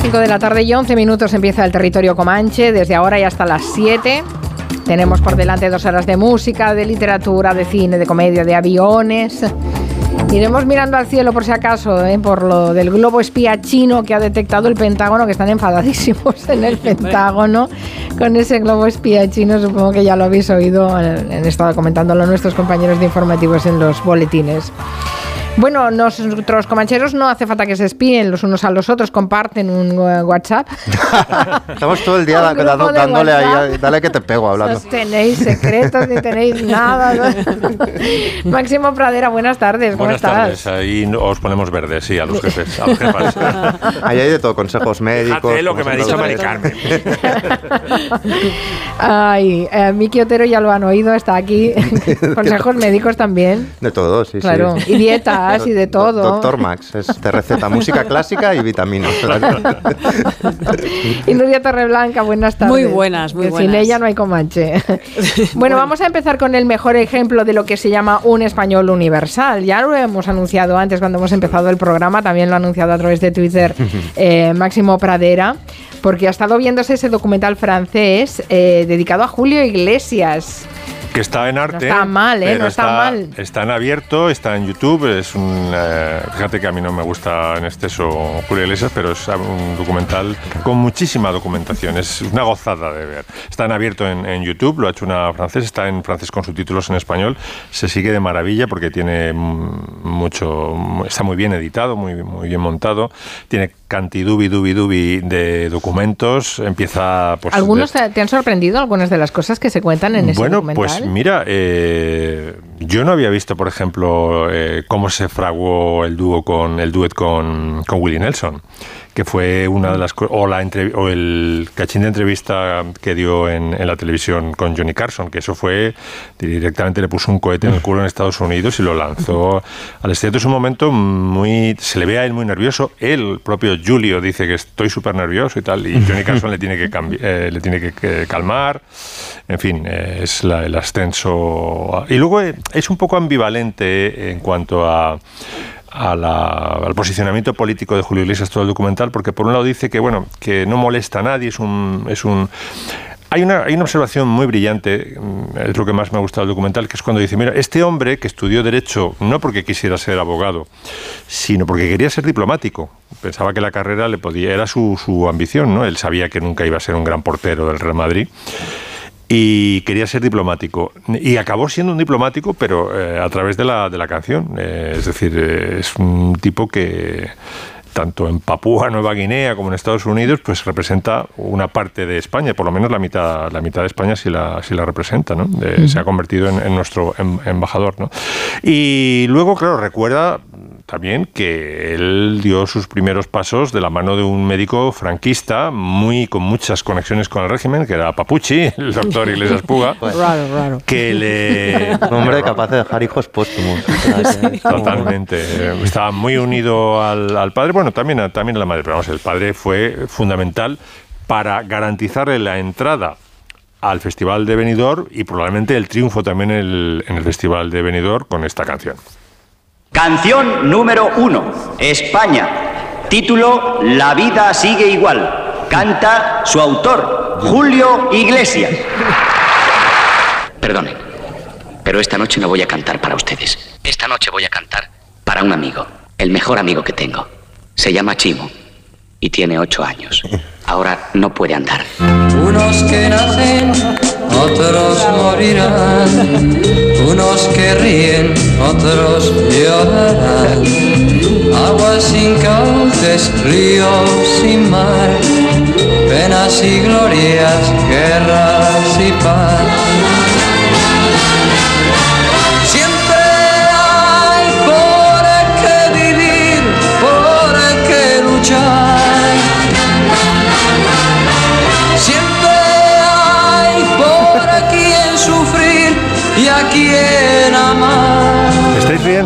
Son las 5 de la tarde y 11 minutos empieza el territorio Comanche. Desde ahora y hasta las 7 tenemos por delante dos horas de música, de literatura, de cine, de comedia, de aviones. Iremos mirando al cielo por si acaso, ¿eh? por lo del globo espía chino que ha detectado el Pentágono, que están enfadadísimos en el Pentágono con ese globo espía chino. Supongo que ya lo habéis oído, han estado comentándolo nuestros compañeros de informativos en los boletines. Bueno, nuestros comancheros no hace falta que se espíen los unos a los otros, comparten un uh, WhatsApp. Estamos todo el día dándole ahí, dale que te pego hablando. No tenéis secretos ni tenéis nada. Máximo Pradera, buenas tardes. ¿Cómo buenas tardes. Ahí os ponemos verdes, sí, a los jefes. A los jefes. ahí hay de todo, consejos médicos. Lo que me ha dicho Mari Carmen. Ay, eh, Miki Otero ya lo han oído, está aquí. consejos médicos también. De todo, sí, claro. sí. Y dieta y de todo. Doctor Max, es de receta música clásica y vitaminas. y Nuria Torreblanca, buenas tardes. Muy buenas, muy buenas. Sin ella no hay comanche. bueno, vamos a empezar con el mejor ejemplo de lo que se llama un español universal. Ya lo hemos anunciado antes cuando hemos empezado el programa, también lo ha anunciado a través de Twitter eh, Máximo Pradera, porque ha estado viéndose ese documental francés eh, dedicado a Julio Iglesias que está en arte. No está mal, ¿eh? No está, mal. Está en abierto, está en YouTube. Es un. Eh, fíjate que a mí no me gusta en exceso Julio Iglesias, pero es un documental con muchísima documentación. Es una gozada de ver. Está en abierto en, YouTube, lo ha hecho una francesa, está en francés con subtítulos en español. Se sigue de maravilla porque tiene mucho. Está muy bien editado, muy, muy bien montado. Tiene cantidubi, dubi, dubi de documentos. Empieza. Pues, ¿Algunos te han sorprendido algunas de las cosas que se cuentan en ese bueno, documental? Pues mira, eh, yo no había visto, por ejemplo, eh, cómo se fraguó el dúo con el duet con, con Willie Nelson que fue una de las o la o el cachín de entrevista que dio en, en, la televisión con Johnny Carson, que eso fue directamente le puso un cohete en el culo en Estados Unidos y lo lanzó al exterior. Es un momento muy se le ve a él muy nervioso. Él, el propio Julio dice que estoy súper nervioso y tal, y Johnny Carson le tiene que eh, le tiene que, calmar. En fin, eh, es el ascenso y luego eh, es un poco ambivalente en cuanto a al posicionamiento político de Julio Iglesias todo el documental, porque por un lado dice que bueno que no molesta a nadie, es un, es un hay una, hay una observación muy brillante, mm, es lo que más me ha gustado del documental, que es cuando dice, mira, este hombre que estudió Derecho no porque quisiera ser abogado, sino porque quería ser diplomático. Pensaba que la carrera le podía, era su, su ambición, ¿no? Él sabía que nunca iba a ser un gran portero del Real Madrid y quería ser diplomático. Y acabó siendo un diplomático, pero eh, a través de la, de la canción. Eh, es decir, eh, es un tipo que tanto en Papúa Nueva Guinea como en Estados Unidos, pues representa una parte de España, por lo menos la mitad, la mitad de España sí la, sí la representa, ¿no? Se ha convertido en, en nuestro em, embajador, ¿no? Y luego, claro, recuerda también que él dio sus primeros pasos de la mano de un médico franquista, muy con muchas conexiones con el régimen, que era Papucci, el doctor Iglesias Puga. raro, raro. Que le... Un hombre capaz de dejar hijos póstumos. Totalmente. Estaba muy unido al, al, padre, bueno, también, también a la madre, pero vamos, el padre fue fundamental para garantizarle la entrada al Festival de Benidorm y probablemente el triunfo también en el, en el Festival de Benidorm con esta canción. Canción número uno, España. Título, La vida sigue igual. Canta su autor, Julio Iglesias. Perdone, pero esta noche no voy a cantar para ustedes. Esta noche voy a cantar para un amigo, el mejor amigo que tengo. Se llama Chimo y tiene ocho años. Ahora no puede andar. Unos que nacen, otros morirán. Unos que ríen, otros llorarán. Aguas sin cauces, ríos sin mar. Penas y glorias, guerras y paz.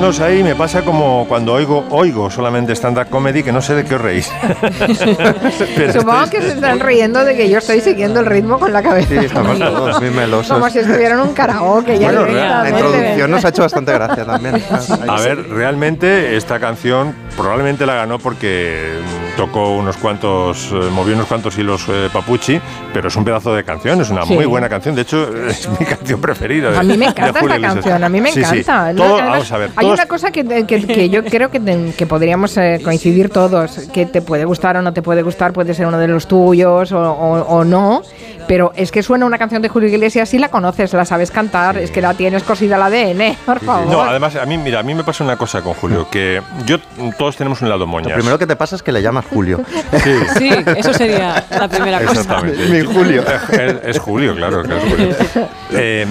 Ahí, me pasa como cuando oigo, oigo solamente stand-up comedy que no sé de qué os reís. Supongo que se están riendo de que yo estoy siguiendo el ritmo con la cabeza. Sí, estamos todos muy melosos. Como si estuvieran un karaoke. Bueno, la introducción nos ha hecho bastante gracia también. A ver, realmente esta canción probablemente la ganó porque mm, tocó unos cuantos, eh, movió unos cuantos hilos eh, Papucci, pero es un pedazo de canción, es una Sí. muy buena canción. De hecho, es mi canción preferida. de- A mí me encanta esta Iglesias. canción, a mí me Sí, sí. encanta. Todo- Además, vamos a ver, hay todos- una cosa que, que- que yo creo que, te- que podríamos eh, coincidir todos, que te puede gustar o no te puede gustar, puede ser uno de los tuyos o, o- o no, pero es que suena una canción de Julio Iglesias y la conoces, la sabes cantar, es que la tienes cosida al ADN, por favor. No, además, a mí, mira, a mí me pasa una cosa con Julio, que yo, todos tenemos un lado Lo moñas. primero que te pasa es que le llamas Julio. Sí. Sí, eso sería la primera cosa. Exactamente. Mi Julio. Es, es Julio, claro. que es Julio. Eh,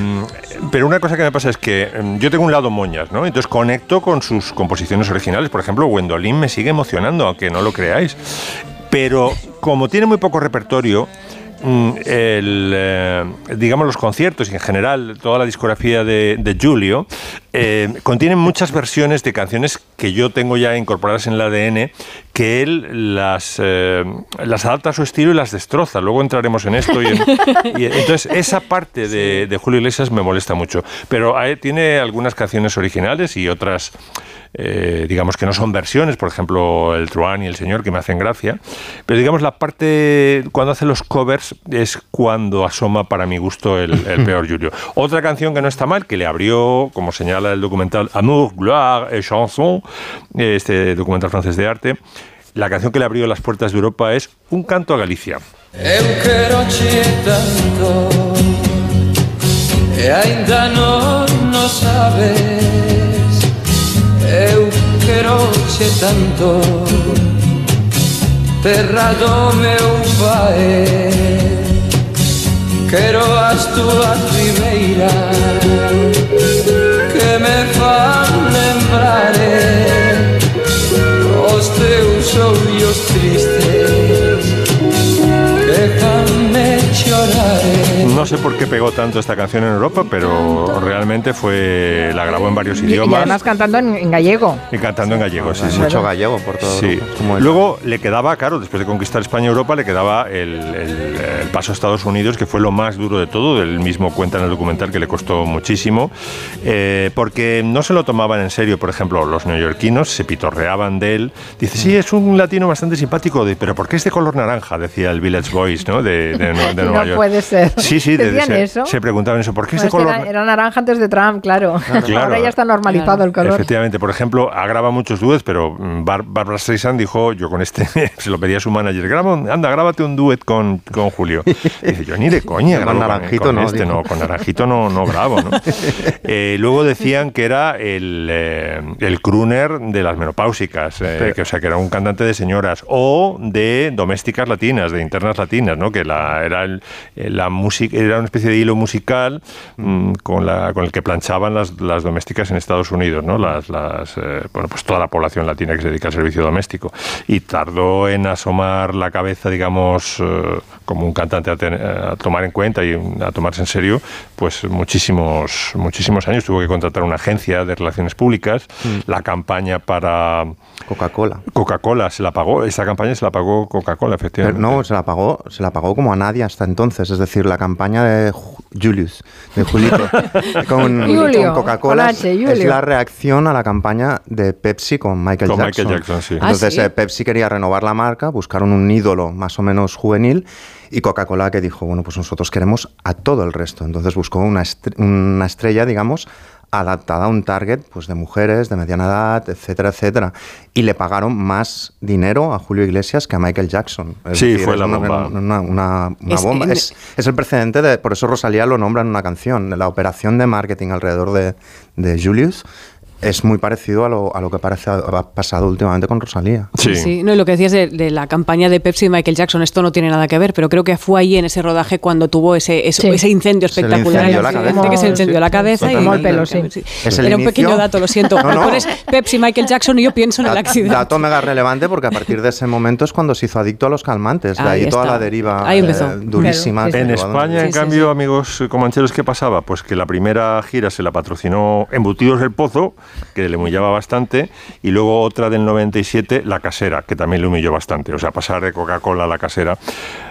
pero una cosa que me pasa es que eh, yo tengo un lado moñas, ¿no? Entonces conecto con sus composiciones originales. Por ejemplo, Gwendolyn me sigue emocionando, aunque no lo creáis. Pero como tiene muy poco repertorio, el, eh, digamos los conciertos y en general toda la discografía de, de Julio eh, contienen muchas versiones de canciones que yo tengo ya incorporadas en el ADN que él las, eh, las adapta a su estilo y las destroza. Luego entraremos en esto. Y en- y entonces esa parte de, de Julio Iglesias me molesta mucho. Pero eh, tiene algunas canciones originales y otras eh, digamos que no son versiones, por ejemplo, el Truán y el Señor, que me hacen gracia. Pero digamos, la parte cuando hace los covers es cuando asoma para mi gusto el, el peor Julio. Otra canción que no está mal, que le abrió, como señala el documental Amour, Gloire et Chanson, este documental francés de arte, la canción que le abrió las puertas de Europa es Un canto a Galicia. Eu quero-te tanto E ainda non o sabes eu quero che tanto Terra do meu pai Quero as tuas ribeiras Que me fan lembrar eh, Os teus ollos tristes Que fan me chorar No sé por qué pegó tanto esta canción en Europa, pero realmente fue la grabó en varios Y, y idiomas además cantando en, en gallego. y cantando en gallego. Sí, sí. mucho gallego por todo. Sí. Como Luego le quedaba, claro, después de conquistar España y Europa, le quedaba el, el- el paso a Estados Unidos, que fue lo más duro de todo. Él mismo cuenta en el documental que le costó muchísimo, eh, porque no se lo tomaban en serio. Por ejemplo, los neoyorquinos se pitorreaban de él. Dice, sí, es un latino bastante simpático, de- pero ¿por qué es de color naranja? Decía el Village Voice, ¿no? De, Nueva York. Puede ser. Sí, sí, de- ¿Decían se, eso? se preguntaban eso. ¿Por qué es de Bueno, es que color era, era naranja antes de Trump, claro. Claro. Ahora ya está normalizado el color. Efectivamente, por ejemplo, ha grabado muchos duets, pero mm, Bar- Barbara Streisand dijo, yo con este, se lo pedía a su manager, graba, anda, grábate un duet con, con Julio. Dice, yo ni de coña Con grabo con, Naranjito con no, este, no, con Naranjito no, no grabo, ¿no? Eh, luego decían que era el, eh, el crooner de las menopáusicas, eh, que, o sea, que era un cantante de señoras, o de domésticas latinas, de internas latinas, ¿no? Que la, era el- la música, era una especie de hilo musical mm, con, la, con el que planchaban las, las domésticas en Estados Unidos, ¿no? Las, las, eh, bueno, pues toda la población latina que se dedica al servicio doméstico. Y tardó en asomar la cabeza, digamos, eh, como un cantante a, ten- a tomar en cuenta y a tomarse en serio, pues muchísimos, muchísimos años. Tuvo que contratar una agencia de relaciones públicas. La campaña para Coca-Cola. Coca-Cola se la pagó, esa campaña se la pagó Coca-Cola, Pero efectivamente. no, se la pagó, se la pagó como a nadie hasta entonces. Es decir, la campaña de Ju- Julius, de Julito, con, Julio, con Coca-Cola es, la reacción a la campaña de Pepsi con Michael Con Jackson. Michael Jackson, sí. Ah, Entonces ¿sí? eh, Pepsi quería renovar la marca, buscaron un ídolo más o menos juvenil y Coca-Cola que dijo, bueno, pues nosotros queremos a todo el resto. Entonces buscó una, estre- una estrella, digamos, adaptada a un target pues de mujeres de mediana edad, etcétera, etcétera. Y le pagaron más dinero a Julio Iglesias que a Michael Jackson. Es Sí, fue es la una, bomba. Una, una- una Es- bomba. en- Es, es el precedente de, por eso Rosalía lo nombra en una canción, de la operación de marketing alrededor de, de Julius. Es muy parecido a lo, a lo que parece ha pasado últimamente con Rosalía. Sí. No, y lo que decías de, de la campaña de Pepsi y Michael Jackson, esto no tiene nada que ver, pero creo que fue ahí en ese rodaje cuando tuvo ese, ese, Sí. ese incendio Se le espectacular. incendió en la el cabeza. accidente, que se encendió la cabeza y el pelo, sí. Es el Era un inicio. pequeño dato, lo siento. No, no. Pones Pepsi Michael Jackson y yo pienso en el accidente. Dato mega relevante porque a partir de ese momento es cuando se hizo adicto a los calmantes. De Ahí ahí toda la deriva Ahí empezó. eh, durísima. Claro, sí, que En España, Sí, en sí, cambio, sí. amigos comancheros, ¿qué pasaba? Pues que la primera gira se la patrocinó Embutidos del Pozo que le humillaba bastante, y luego otra del 97, La Casera, que también le humilló bastante. O sea, pasar de Coca-Cola a La Casera,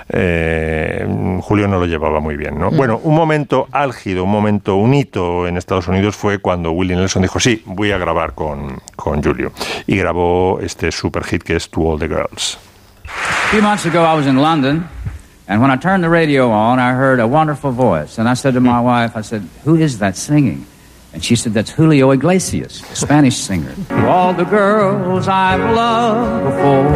eh, Julio no lo llevaba muy bien, ¿no? Bueno, un momento álgido, un momento, un hito en Estados Unidos fue cuando Willie Nelson dijo, sí, voy a grabar con, con Julio. Y grabó este super hit que es To All the Girls. A few months ago, I was in London, and when I turned the radio on, I heard a wonderful voice. And I said to my wife, I said, Who is that singing? And she said, That's Julio Iglesias, Spanish singer. To all the girls I've loved before,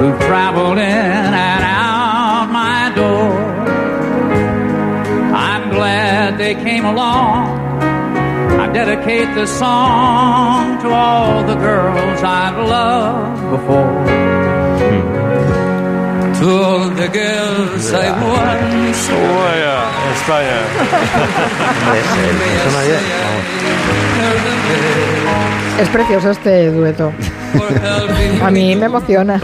who've traveled in and out my door, I'm glad they came along. I dedicate this song to all the girls I've loved before. To all the girls I once España. Es precioso este dueto. A mí me emociona.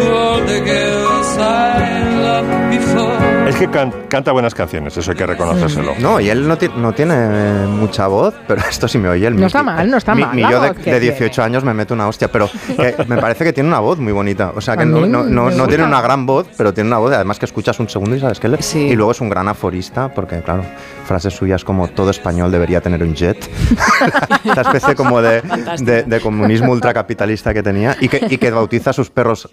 All the girls I loved before. Es que can- canta buenas canciones, eso hay que reconocérselo. No, y él no, ti- no tiene eh, mucha voz, pero esto sí me oye. El No está mal, no está Mi- mal mi yo de, voz que de tiene. 18 años me meto una hostia, pero que me parece que tiene una voz muy bonita. O sea, que no, tiene una gran voz, pero tiene una voz, además que escuchas un segundo y sabes que él es. Sí. Y luego es un gran aforista, porque claro, frases suyas como todo español debería tener un jet. Esta especie como de, de- de comunismo ultracapitalista que tenía y que, y que bautiza a sus perros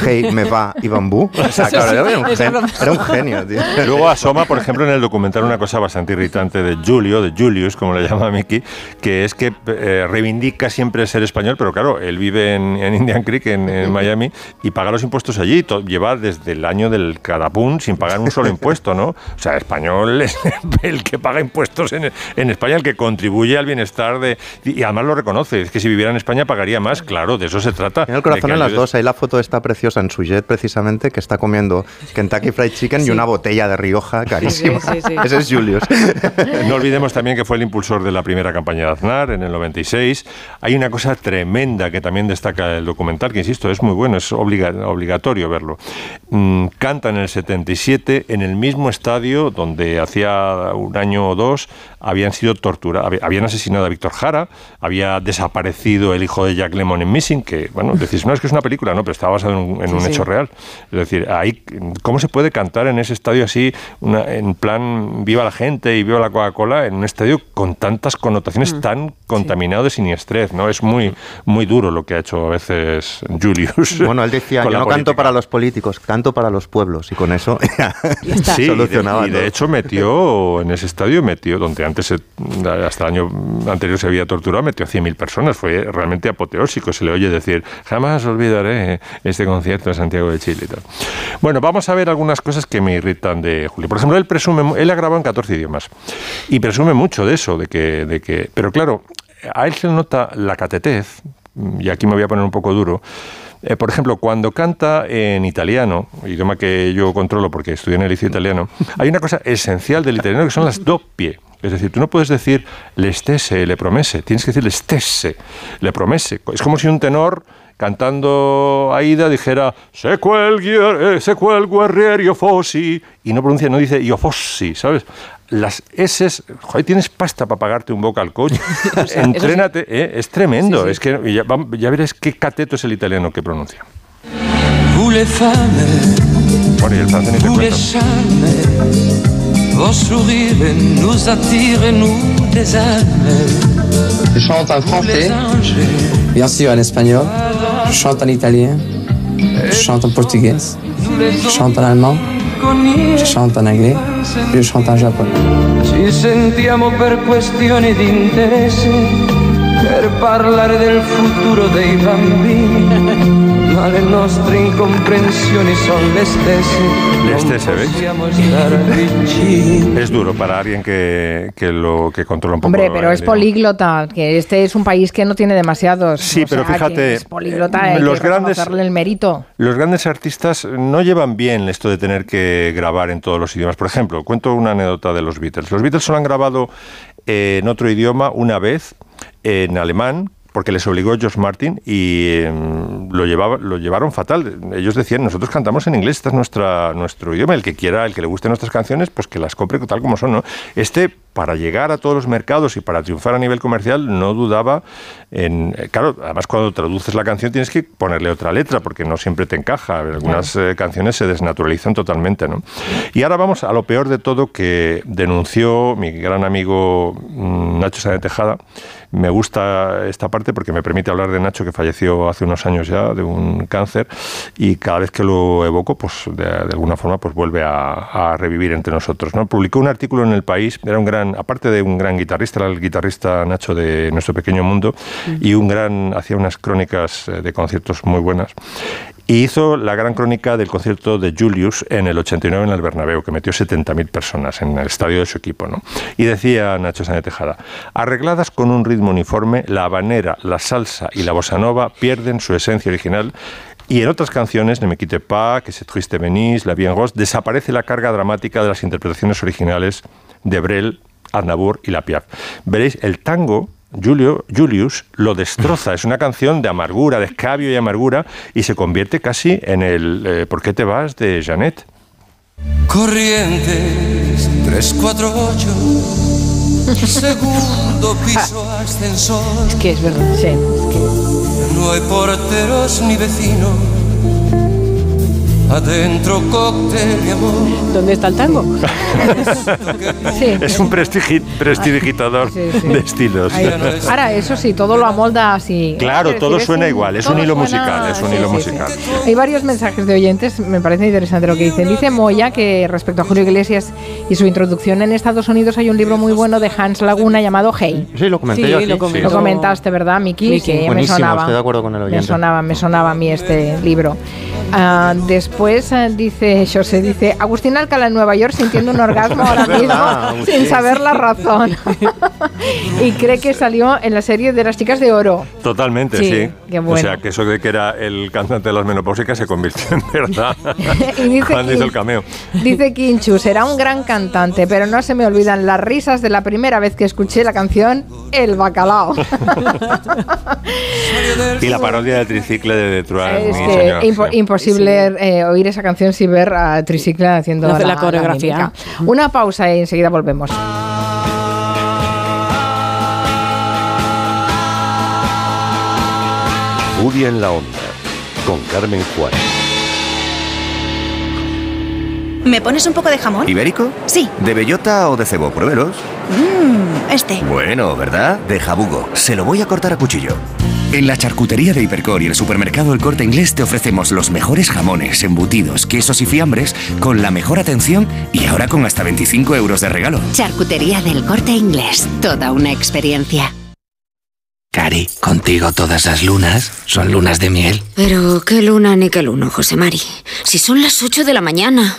Hey, me va y bambú. O sea, claro, un, gen- era un genio, tío. Luego asoma, por ejemplo, en el documental una cosa bastante irritante de Julio, de Julius, como le llama Mickey, que es que eh, reivindica siempre ser español, pero claro, él vive en, en Indian Creek, en, en Miami, y paga los impuestos allí. To- lleva desde el año del cadapún sin pagar un solo impuesto, ¿no? O sea, español es el que paga impuestos en, en España, el que contribuye al bienestar de... Y además lo reconoce, es que si viviera en España pagaría más, claro, de eso se trata. Tiene el corazón en las dos. Ahí la foto está preciosa en su jet, precisamente, que está comiendo Kentucky Fried Chicken y Sí. Una botella de Rioja carísima. Sí, sí, sí. Ese es Julius. No olvidemos también que fue el impulsor de la primera campaña de Aznar en el 96. Hay una cosa tremenda que también destaca el documental, que insisto, es muy bueno, es obliga- obligatorio verlo. Mm, canta en el 77 en el mismo estadio donde hacía un año o dos habían sido torturados, habían asesinado a Víctor Jara, había desaparecido el hijo de Jack Lemmon en Missing, que, bueno, decís, no, es que es una película, no, pero está basado en un, en Sí, un sí. hecho real. Es decir, ahí, ¿cómo se puede cantar en ese estadio así, una- en plan viva la gente y viva la Coca-Cola, en un estadio con tantas connotaciones tan contaminado de siniestrez? ¿no? Es muy, muy duro lo que ha hecho a veces Julius. Bueno, él decía, yo no canto política". para los políticos, canto para los pueblos. Y con eso ya, está. Sí, solucionaba y de, y de hecho metió en ese estadio, metió, donde antes, se- hasta el año anterior se había torturado, metió a 100.000 personas. Fue realmente apoteósico. Se le oye decir, jamás olvidaré este concierto de Santiago de Chile y tal. Bueno, vamos a ver algunas cosas que me irritan de Julio. Por ejemplo, él presume, él ha grabado en 14 idiomas y presume mucho de eso, de que, de que, pero claro, a él se nota la catetez, y aquí me voy a poner un poco duro, eh, por ejemplo, cuando canta en italiano, idioma que yo controlo porque estudié en el liceo italiano, hay una cosa esencial del italiano que son las doppie. Es decir, tú no puedes decir le stesse, le promese, tienes que decir le stesse, le promese. Es como si un tenor cantando Aida dijera se quel, eh, guerriero fossi y no pronuncia, no dice io fossi, ¿sabes? Las S, joder, tienes pasta para pagarte un vocal coach. Entrénate, ¿eh? es tremendo. Sí, sí. Es que ya, ya verás qué cateto es el italiano que pronuncia. Bueno, y el francés ni te chante en français, bien sûr en espagnol, je chante en italien, je chante en je chante en allemand, je chante en anglais, je chante en japonais. Ci sentiamo per questioni di interesse, per parlare del futuro dei bambini, ma le nostre incomprensioni sono le stesse. Le stesse, vicini. Es duro para alguien que, que lo que controla un poco. Hombre, pero es idioma. políglota, que este es un país que no tiene demasiados. Sí, o pero sea, fíjate, Es políglota, hay los grandes- el mérito. Los grandes artistas no llevan bien esto de tener que grabar en todos los idiomas. Por ejemplo, cuento una anécdota de los Beatles. Los Beatles solo han grabado eh, en otro idioma una vez, en alemán, porque les obligó George Martin y em, lo, llevaba, lo llevaron fatal. Ellos decían, nosotros cantamos en inglés, este es nuestra, nuestro idioma, el que quiera, el que le guste nuestras canciones, pues que las compre tal como son. ¿no? Este para llegar a todos los mercados y para triunfar a nivel comercial, no dudaba en... Eh, claro, además cuando traduces la canción tienes que ponerle otra letra, porque no siempre te encaja. Algunas eh, canciones se desnaturalizan totalmente, ¿no? Y ahora vamos a lo peor de todo que denunció mi gran amigo mm, Nacho Sáenz Tejada, me gusta esta parte porque me permite hablar de Nacho que falleció hace unos años ya de un cáncer y cada vez que lo evoco, pues de, alguna forma pues vuelve a, revivir entre nosotros. ¿no? Publicó un artículo en El País, era un gran, aparte de un gran guitarrista, era el guitarrista Nacho de Nuestro Pequeño Mundo y un gran, hacía unas crónicas eh, de conciertos muy buenas. Y hizo la gran crónica del concierto de Julius en el 89 en el Bernabéu, que metió 70.000 personas en el estadio de su equipo. ¿no? Y decía Nacho Sánchez Tejada, arregladas con un ritmo uniforme, la habanera, la salsa y la bossa nova pierden su esencia original y en otras canciones, Ne me quite pas, Que se triste venís, La bien Rose, desaparece la carga dramática de las interpretaciones originales de Brel, Aznavour y La Piaf. Veréis, el tango Julio, Julius lo destroza. Es una canción de amargura, de escabio y amargura, y se convierte casi en el eh, ¿Por qué te vas? de Janet. Corrientes 348, segundo piso ascensor. Es que es verdad, sí. No hay porteros ni vecinos Adentro cóctel y amor. ¿Dónde está el tango? sí. Es un prestidigitador de estilos. Ahora, eso sí, todo lo amolda así. Claro, todo suena igual, es un hilo musical, es un hilo musical. Hay varios mensajes de oyentes, me parece interesante lo que dicen. Dice Moya que respecto a Julio Iglesias y su introducción en Estados Unidos hay un libro muy bueno de Hans Laguna llamado Hey. Sí, lo comenté yo Lo, comentaste, ¿verdad, Miki? Sí, me sonaba. estoy de acuerdo con el oyente. Me sonaba, me sonaba a mí este libro. Uh, después uh, dice José, dice Agustín Alcalá en Nueva York sintiendo un orgasmo ahora mismo sin saber la razón. y cree que salió en la serie de las chicas de oro. Totalmente, sí. O sea, que eso de que era el cantante de las menopáusicas se convirtió en verdad y dice cuando hizo el cameo. Dice Kinchu, será un gran cantante, pero no se me olvidan las risas de la primera vez que escuché la canción El Bacalao. y la parodia del tricicle de Detroit. Es que imposible eh, oír esa canción sin ver a Tricicle haciendo la, coreografía. Una pausa y enseguida volvemos. Furia en la onda con Carmen Juárez. ¿Me pones un poco de jamón? ¿Ibérico? Sí. ¿De bellota o de cebo? Pruébelos. Mmm, este. Bueno, ¿verdad? De jabugo. Se lo voy a cortar a cuchillo. En la charcutería de Hipercor y el supermercado El Corte Inglés te ofrecemos los mejores jamones, embutidos, quesos y fiambres con la mejor atención y ahora con hasta 25 euros de regalo. Charcutería del Corte Inglés, toda una experiencia. Cari, contigo todas las lunas son lunas de miel. Pero qué luna ni qué luno, José Mari. Si son las 8 de la mañana.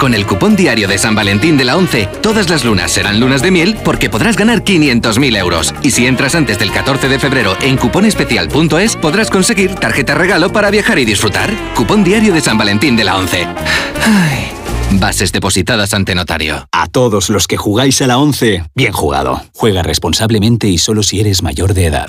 Con el cupón diario de San Valentín de la 11, todas las lunas serán lunas de miel porque podrás ganar 500.000 euros. Y si entras antes del 14 de febrero en cuponespecial.es, podrás conseguir tarjeta regalo para viajar y disfrutar. Cupón diario de San Valentín de la 11. Bases depositadas ante notario. A todos los que jugáis a la 11, bien jugado. Juega responsablemente y solo si eres mayor de edad.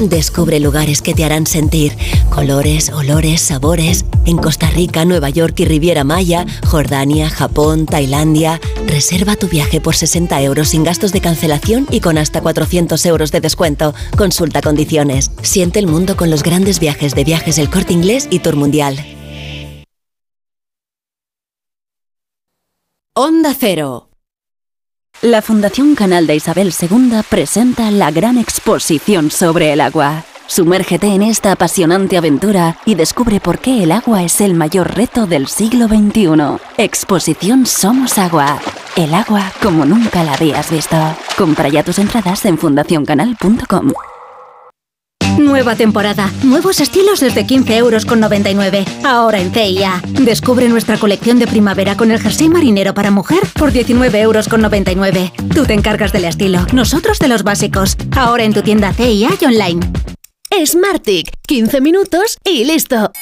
Descubre lugares que te harán sentir colores, olores, sabores en Costa Rica, Nueva York y Riviera Maya, Jordania, Japón, Tailandia. Reserva tu viaje por 60 euros sin gastos de cancelación y con hasta 400 euros de descuento. Consulta condiciones. Siente el mundo con los grandes viajes de viajes El Corte Inglés y Tour Mundial. Onda Cero. La Fundación Canal de Isabel II presenta la gran exposición sobre el agua. Sumérgete en esta apasionante aventura y descubre por qué el agua es el mayor reto del siglo XXI. Exposición Somos Agua. El agua como nunca la habías visto. Compra ya tus entradas en fundacioncanal.com. Nueva temporada, nuevos estilos desde 15 euros con 99. Ahora en CIA. Descubre nuestra colección de primavera con el jersey marinero para mujer por 19 euros con 99. Tú te encargas del estilo, nosotros de los básicos. Ahora en tu tienda CIA y online. Smartick, 15 minutos y listo.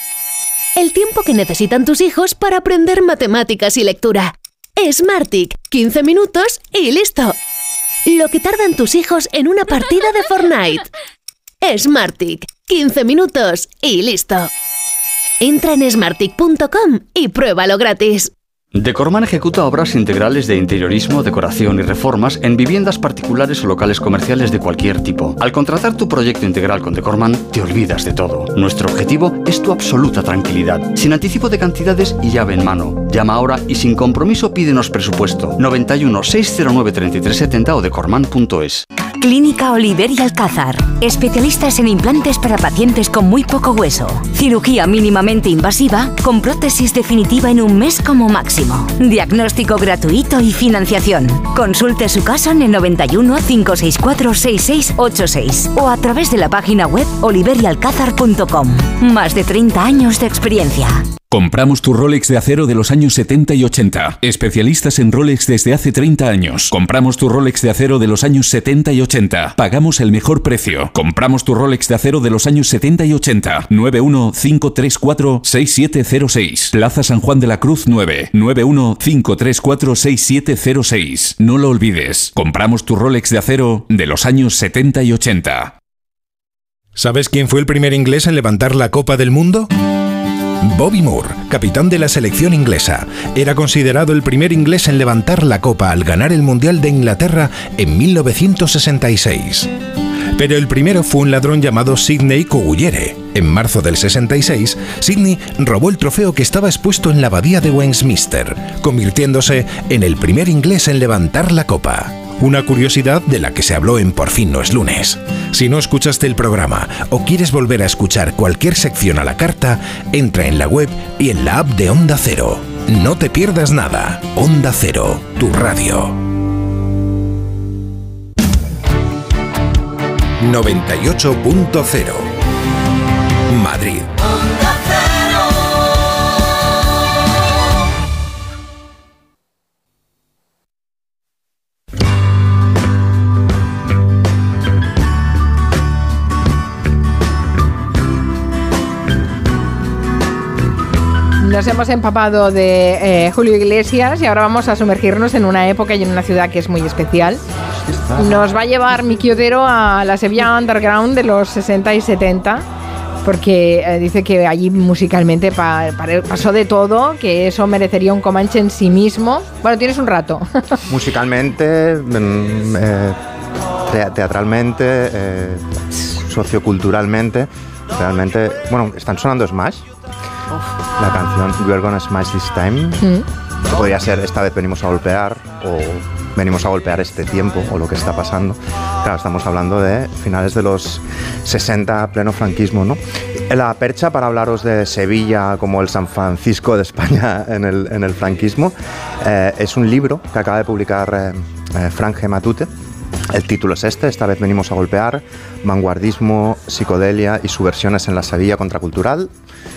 El tiempo que necesitan tus hijos para aprender matemáticas y lectura. Smartick, 15 minutos y listo. Lo que tardan tus hijos en una partida de Fortnite. Smartick, 15 minutos y listo. Entra en smartick.com y pruébalo gratis. Decorman ejecuta obras integrales de interiorismo, decoración y reformas en viviendas particulares o locales comerciales de cualquier tipo. Al contratar tu proyecto integral con Decorman, te olvidas de todo. Nuestro objetivo es tu absoluta tranquilidad, sin anticipo de cantidades y llave en mano. Llama ahora y sin compromiso pídenos presupuesto. 91 609 3370 o decorman.es. Clínica Oliver y Alcázar. Especialistas en implantes para pacientes con muy poco hueso. Cirugía mínimamente invasiva con prótesis definitiva en un mes como máximo. Diagnóstico gratuito y financiación. Consulte su caso en el 91 564 6686 o a través de la página web oliverialcázar.com. Más de 30 años de experiencia. Compramos tu Rolex de acero de los años 70 y 80. Especialistas en Rolex desde hace 30 años. Compramos tu Rolex de acero de los años 70 y 80. Pagamos el mejor precio. Compramos tu Rolex de acero de los años 70 y 80. 915346706. Plaza San Juan de la Cruz 9. 915346706. No lo olvides. Compramos tu Rolex de acero de los años 70 y 80. ¿Sabes quién fue el primer inglés en levantar la Copa del Mundo? Bobby Moore, capitán de la selección inglesa, era considerado el primer inglés en levantar la copa al ganar el Mundial de Inglaterra en 1966. Pero el primero fue un ladrón llamado Sidney Koguyere. En marzo del 66, Sidney robó el trofeo que estaba expuesto en la abadía de Westminster, convirtiéndose en el primer inglés en levantar la copa. Una curiosidad de la que se habló en Por fin no es lunes. Si no escuchaste el programa o quieres volver a escuchar cualquier sección a la carta, entra en la web y en la app de Onda Cero. No te pierdas nada. Onda Cero, tu radio. 98.0 Madrid. Nos hemos empapado de eh, Julio Iglesias y ahora vamos a sumergirnos en una época y en una ciudad que es muy especial. Nos va a llevar Miki Otero a la Sevilla Underground de los 60 y 70 porque eh, dice que allí musicalmente pa- pa- pasó de todo, que eso merecería un Comanche en sí mismo. Bueno, tienes un rato. Musicalmente, mm, eh, te- teatralmente, eh, socioculturalmente, realmente, bueno, están sonando Smash. La canción We're Gonna Smash This Time. Mm. que podría ser esta vez venimos a golpear o venimos a golpear este tiempo o lo que está pasando. Claro, estamos hablando de finales de los 60, pleno franquismo, ¿no? La percha para hablaros de Sevilla como el San Francisco de España en el, en el franquismo eh, es un libro que acaba de publicar eh, eh, Frank G. Matute. El título es este, esta vez venimos a golpear, vanguardismo, psicodelia y subversiones en la Sevilla contracultural,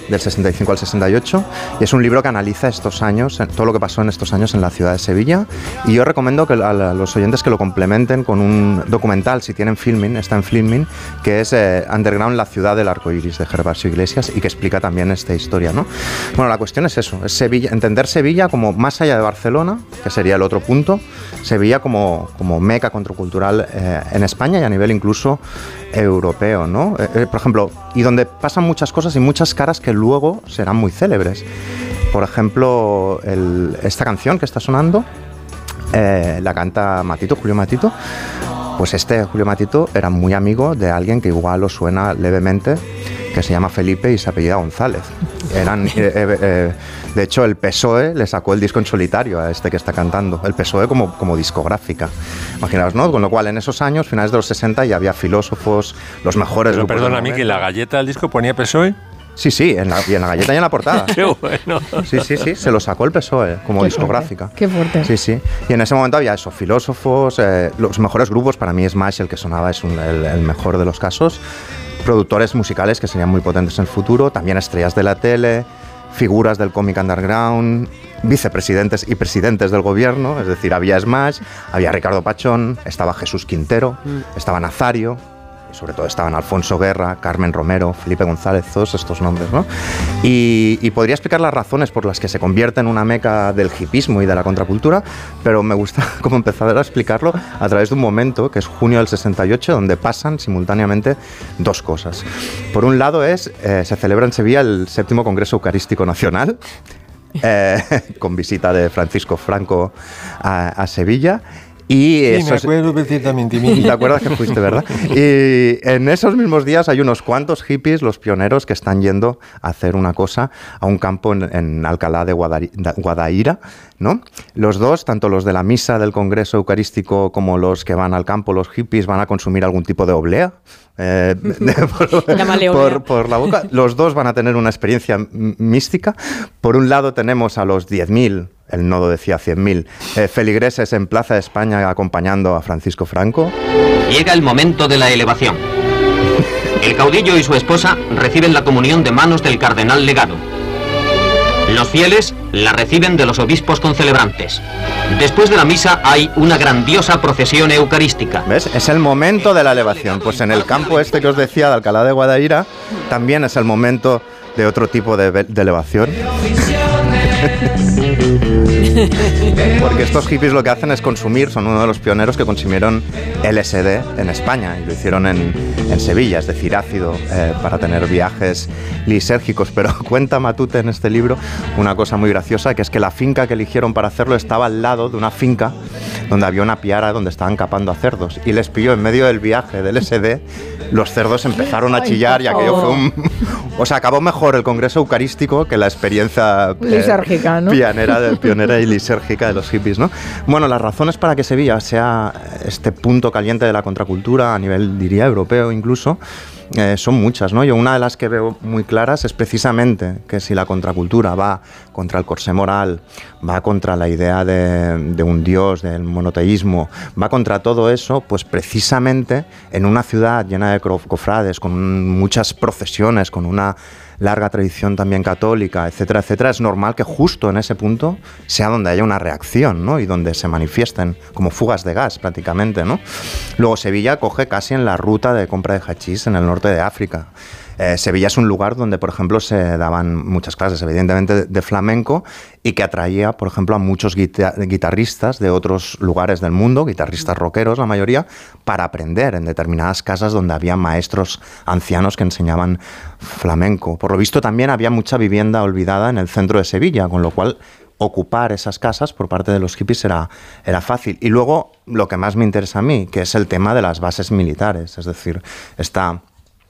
del 65 al 68, y es un libro que analiza estos años, todo lo que pasó en estos años en la ciudad de Sevilla, y yo recomiendo que a los oyentes que lo complementen con un documental, si tienen filming, está en filming, que es eh, Underground, la ciudad del arco iris, de Gervasio Iglesias, y que explica también esta historia, ¿no? Bueno, la cuestión es eso, es Sevilla, entender Sevilla como más allá de Barcelona, que sería el otro punto, Sevilla como, como meca contracultural eh, en España y a nivel incluso europeo, ¿no? Eh, eh, por ejemplo, y donde pasan muchas cosas y muchas caras que luego serán muy célebres. Por ejemplo, el- esta canción que está sonando, eh, la canta Matito, Julio Matito. Pues este Julio Matito era muy amigo de alguien que igual os suena levemente, que que se llama Felipe y se apellida González. Eran, eh, eh, eh, de hecho, el PSOE le sacó el disco en solitario a este que está cantando. El PSOE como, como discográfica. Imaginaos, ¿no? Con lo cual, en esos años, finales de los 60, ya había filósofos, los mejores Pero perdona, Miki, momento. ¿la galleta del disco ponía PSOE? Sí, sí, en la, y en la galleta y en la portada. Qué bueno. Sí, sí, sí, se lo sacó el PSOE como Qué discográfica. Qué fuerte. Sí, sí. Y en ese momento había eso, filósofos, eh, los mejores grupos, para mí Smash, el que sonaba, es un- el, el mejor de los casos. Productores musicales que serían muy potentes en el futuro, también estrellas de la tele, figuras del cómic underground, vicepresidentes y presidentes del gobierno, es decir, había Smash, había Ricardo Pachón, estaba Jesús Quintero, estaba Nazario, sobre todo estaban Alfonso Guerra, Carmen Romero, Felipe González, todos estos nombres, ¿no? Y, y podría explicar las razones por las que se convierte en una meca del hipismo y de la contracultura, pero me gusta como empezar a explicarlo a través de un momento, que es junio del 68, donde pasan simultáneamente dos cosas. Por un lado es, eh, se celebra en Sevilla el séptimo Congreso Eucarístico Nacional, eh, con visita de Francisco Franco a, a Sevilla. Y eso es- perfectamente, ¿Te acuerdas que fuiste, verdad? Y en esos mismos días hay unos cuantos hippies, los pioneros, que están yendo a hacer una cosa a un campo en, en Alcalá de Guadari- Guadaira, ¿no? Los dos, tanto los de la misa del Congreso Eucarístico como los que van al campo, los hippies, van a consumir algún tipo de oblea. eh, por, por- por la boca. Los dos van a tener una experiencia mística. Por un lado tenemos a los 10.000, el nodo decía 100.000, eh, feligreses en Plaza de España acompañando a Francisco Franco. Llega el momento de la elevación. El caudillo y su esposa reciben la comunión de manos del cardenal legado. Los fieles la reciben de los obispos concelebrantes. Después de la misa hay una grandiosa procesión eucarística. ¿Ves? Es el momento de la elevación. Pues en el campo este que os decía de Alcalá de Guadaira, también es el momento de otro tipo de, de elevación. Porque estos hippies lo que hacen es consumir, son uno de los pioneros que consumieron LSD en España y lo hicieron en, en Sevilla, es decir, ácido eh, para tener viajes lisérgicos. Pero cuenta Matute en este libro una cosa muy graciosa, que es que la finca que eligieron para hacerlo estaba al lado de una finca donde había una piara donde estaban capando a cerdos y les pilló en medio del viaje del LSD, los cerdos empezaron a chillar y aquello fue un... O sea, acabó mejor el Congreso Eucarístico que la experiencia eh, Lisérgica, ¿no? Pionera, pionera y lisérgica de los hippies, ¿no? Bueno, las razones para que Sevilla sea este punto caliente de la contracultura a nivel, diría, europeo incluso, eh, son muchas, ¿no? Yo una de las que veo muy claras es precisamente que si la contracultura va contra el corsé moral, va contra la idea de, de un dios, del monoteísmo, va contra todo eso, pues precisamente en una ciudad llena de cofrades, con muchas procesiones, con una larga tradición también católica, etcétera, etcétera, es normal que justo en ese punto sea donde haya una reacción, ¿no? Y donde se manifiesten como fugas de gas prácticamente, ¿no? Luego Sevilla coge casi en la ruta de compra de hachís en el norte de África. Eh, Sevilla es un lugar donde, por ejemplo, se daban muchas clases, evidentemente, de, flamenco y que atraía, por ejemplo, a muchos guita- guitarristas de otros lugares del mundo, guitarristas rockeros, la mayoría, para aprender en determinadas casas donde había maestros ancianos que enseñaban flamenco. Por lo visto, también había mucha vivienda olvidada en el centro de Sevilla, con lo cual ocupar esas casas por parte de los hippies era, era fácil. Y luego, lo que más me interesa a mí, que es el tema de las bases militares, es decir, está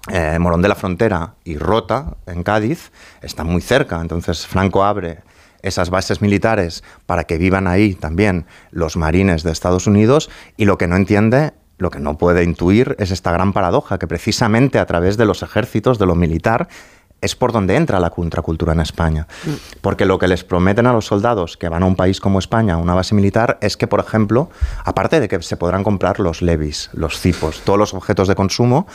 eh, Morón de la Frontera y Rota, en Cádiz, está muy cerca. Entonces Franco abre esas bases militares para que vivan ahí también los marines de Estados Unidos y lo que no entiende, lo que no puede intuir es esta gran paradoja, que precisamente a través de los ejércitos, de lo militar, es por donde entra la contracultura en España. Porque lo que les prometen a los soldados que van a un país como España, a una base militar, es que, por ejemplo, aparte de que se podrán comprar los levis, los cipos, todos los objetos de consumo,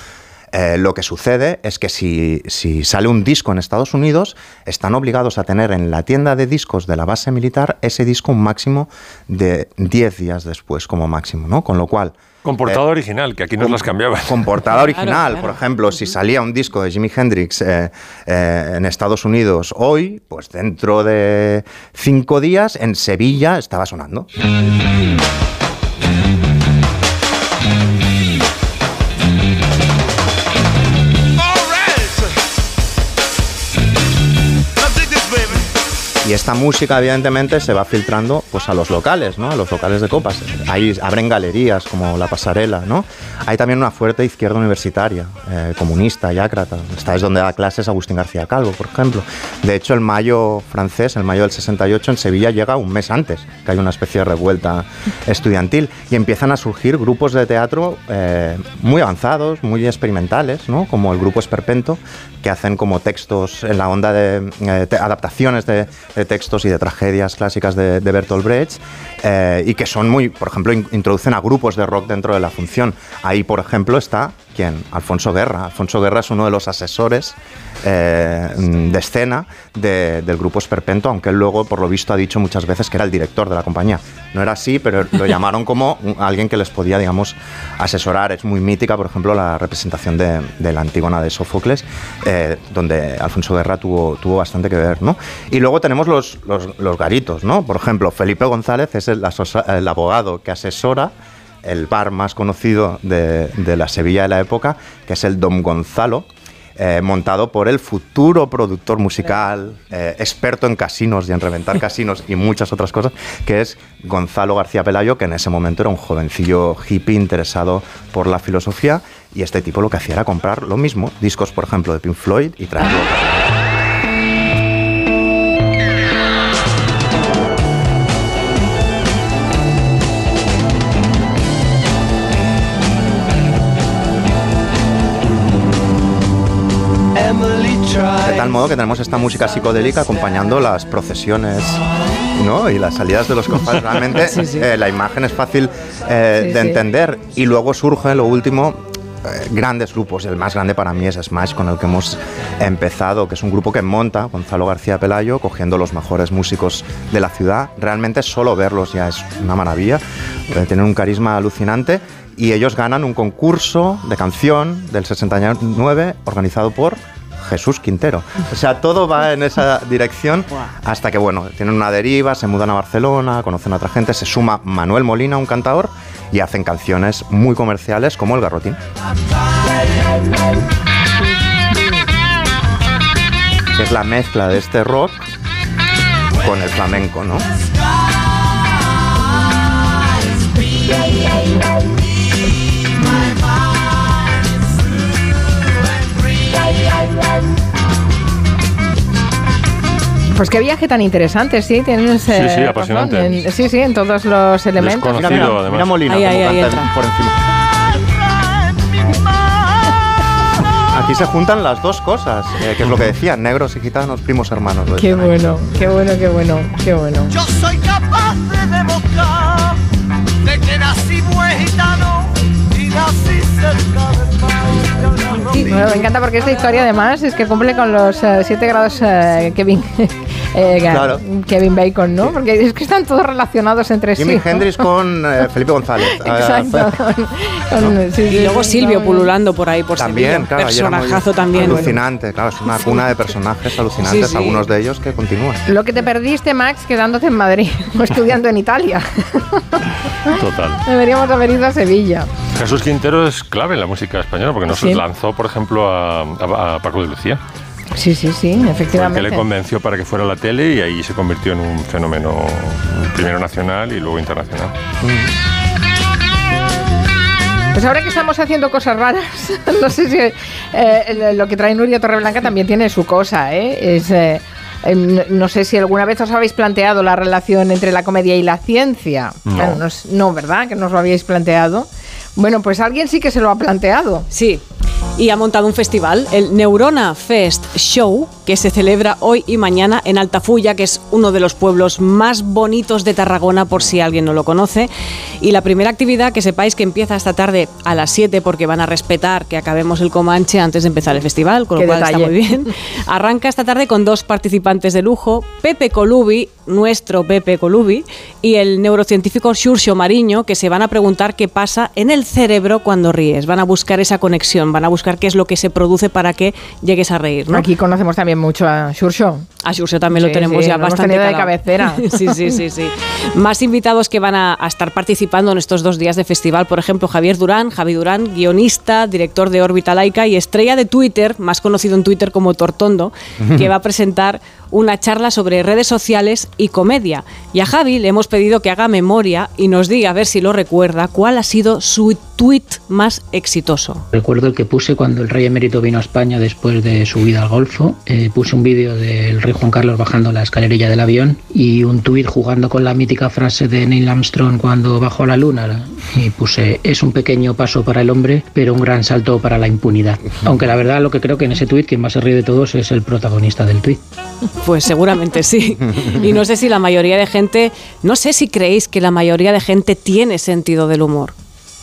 eh, lo que sucede es que si, si sale un disco en Estados Unidos, están obligados a tener en la tienda de discos de la base militar ese disco un máximo de 10 días después, como máximo, ¿no? Con lo cual... Con portada original, que aquí nos las cambiaban. Con portada original, Claro, claro. por ejemplo, si salía un disco de Jimi Hendrix eh, eh, en Estados Unidos hoy, pues dentro de cinco días en Sevilla estaba sonando. Y esta música, evidentemente, se va filtrando pues, a los locales, ¿no? A los locales de copas. Ahí abren galerías como La Pasarela, ¿no? Hay también una fuerte izquierda universitaria, eh, comunista, yácrata. Esta es donde da clases Agustín García Calvo, por ejemplo. De hecho, el mayo francés, el mayo del 68, en Sevilla llega un mes antes, que hay una especie de revuelta estudiantil. Y empiezan a surgir grupos de teatro eh, muy avanzados, muy experimentales, ¿no? Como el grupo Esperpento, que hacen como textos en la onda de eh, adaptaciones de, de textos y de tragedias clásicas de, Bertolt Brecht eh, y que son muy, por ejemplo, in- introducen a grupos de rock dentro de la función. Ahí, por ejemplo, está ¿quién? Alfonso Guerra. Alfonso Guerra es uno de los asesores eh, de escena de- del grupo Esperpento, aunque él luego, por lo visto, ha dicho muchas veces que era el director de la compañía. No era así, pero lo llamaron como alguien que les podía, digamos, asesorar. Es muy mítica, por ejemplo, la representación de, de la Antígona de Sófocles, eh, donde Alfonso Guerra tuvo, tuvo bastante que ver, ¿no? Y luego tenemos los, los, los garitos, ¿no? Por ejemplo, Felipe González es el, el abogado que asesora el bar más conocido de, de la Sevilla de la época, que es el Dom Gonzalo, eh, montado por el futuro productor musical, eh, experto en casinos y en reventar casinos y muchas otras cosas, que es Gonzalo García Pelayo, que en ese momento era un jovencillo hippie interesado por la filosofía, y este tipo lo que hacía era comprar lo mismo, discos, por ejemplo, de Pink Floyd, y traerlo. Que tenemos esta música psicodélica acompañando las procesiones ¿no? y las salidas de los cofres. Realmente Sí, sí. eh, la imagen es fácil eh, de entender. Y luego surge lo último. eh, grandes grupos, el más grande para mí es Smash, con el que hemos empezado, que es un grupo que monta Gonzalo García Pelayo, cogiendo los mejores músicos de la ciudad. Realmente solo verlos ya es una maravilla, eh, tienen un carisma alucinante y ellos ganan un concurso de canción del 69 organizado por Jesús Quintero. O sea, todo va en esa dirección hasta que, bueno, tienen una deriva, se mudan a Barcelona, conocen a otra gente, se suma Manuel Molina, un cantador, y hacen canciones muy comerciales como El Garrotín. Es la mezcla de este rock con el flamenco, ¿no? Pues qué viaje tan interesante, sí, tienes eh, sí, razón, apasionante. en- sí, sí, en todos los elementos. Mira, mira, además. mira Molina Ahí, cómo ahí, ahí canta entra. por encima. Aquí se juntan las dos cosas, eh, que es lo que decían, negros y gitanos, primos hermanos. lo Qué decían ahí. bueno, qué bueno, qué bueno, qué bueno. Yo soy capaz de demostrar de que nací muy gitano y nací cerca del mar. Bueno, me encanta porque esta historia además es que cumple con los 7 grados eh, Kevin, eh, Claro. Kevin Bacon, ¿no? Porque es que están todos relacionados entre Jimi sí. ¿no? Hendrix con eh, Felipe González. Exacto. Con- sí, sí, Y luego Silvio no, pululando por ahí por También, Sevilla. claro, Personajazo también. Alucinante, claro, es una cuna de personajes alucinantes, Sí, sí. algunos de ellos que continúan. Lo que te perdiste, Max, quedándote en Madrid o estudiando en Italia. Total. Deberíamos haber ido a Sevilla. Jesús Quintero es clave en la música española porque nos Sí. lanzó, por ejemplo, a, a- a Paco de Lucía. Sí, sí, sí, el que efectivamente. le convenció para que fuera a la tele y ahí se convirtió en un fenómeno primero nacional y luego internacional. Pues ahora que estamos haciendo cosas raras, no sé si eh, lo que trae Nuria Torreblanca también tiene su cosa, ¿eh? Es, eh, eh, no- no sé si alguna vez os habéis planteado la relación entre la comedia y la ciencia. No. Bueno, no, es- no, ¿verdad? Que no os lo habíais planteado. Bueno, pues alguien sí que se lo ha planteado. Sí. Y ha montado un festival, el Neurona Fest Show, que se celebra hoy y mañana en Altafulla, que es uno de los pueblos más bonitos de Tarragona, por si alguien no lo conoce. Y la primera actividad, que sepáis que empieza esta tarde a las 7, porque van a respetar que acabemos el Comanche antes de empezar el festival, con lo Qué cual está muy bien. Arranca esta tarde con dos participantes de lujo, Pepe Colubi, nuestro Pepe Colubi, y el neurocientífico Xurxo Mariño, que se van a preguntar qué pasa en el cerebro cuando ríes. Van a buscar esa conexión, van a buscar qué es lo que se produce para que llegues a reír. ¿no? Aquí conocemos también mucho a Xurxo. A Xurxo también lo tenemos sí, ya lo hemos bastante tenido de cabecera. sí, sí, sí, sí. Más invitados que van a, a estar participando en estos dos días de festival, por ejemplo, Javier Durán, Javi Durán, guionista, director de Órbita Laica y estrella de Twitter, más conocido en Twitter como Tortondo, que va a presentar una charla sobre redes sociales y comedia. Y a Javi le hemos pedido que haga memoria y nos diga, a ver si lo recuerda, cuál ha sido su tweet más exitoso. Recuerdo el que puse cuando el rey emérito vino a España después de su vida al Golfo. Eh, puse un vídeo del rey Juan Carlos bajando la escalerilla del avión y un tuit jugando con la mítica frase de Neil Armstrong cuando bajó a la luna. Y puse, es un pequeño paso para el hombre, pero un gran salto para la impunidad. Aunque la verdad lo que creo que en ese tuit quien más se ríe de todos es el protagonista del tuit. Pues seguramente sí. Y no sé si la mayoría de gente, no sé si creéis que la mayoría de gente tiene sentido del humor.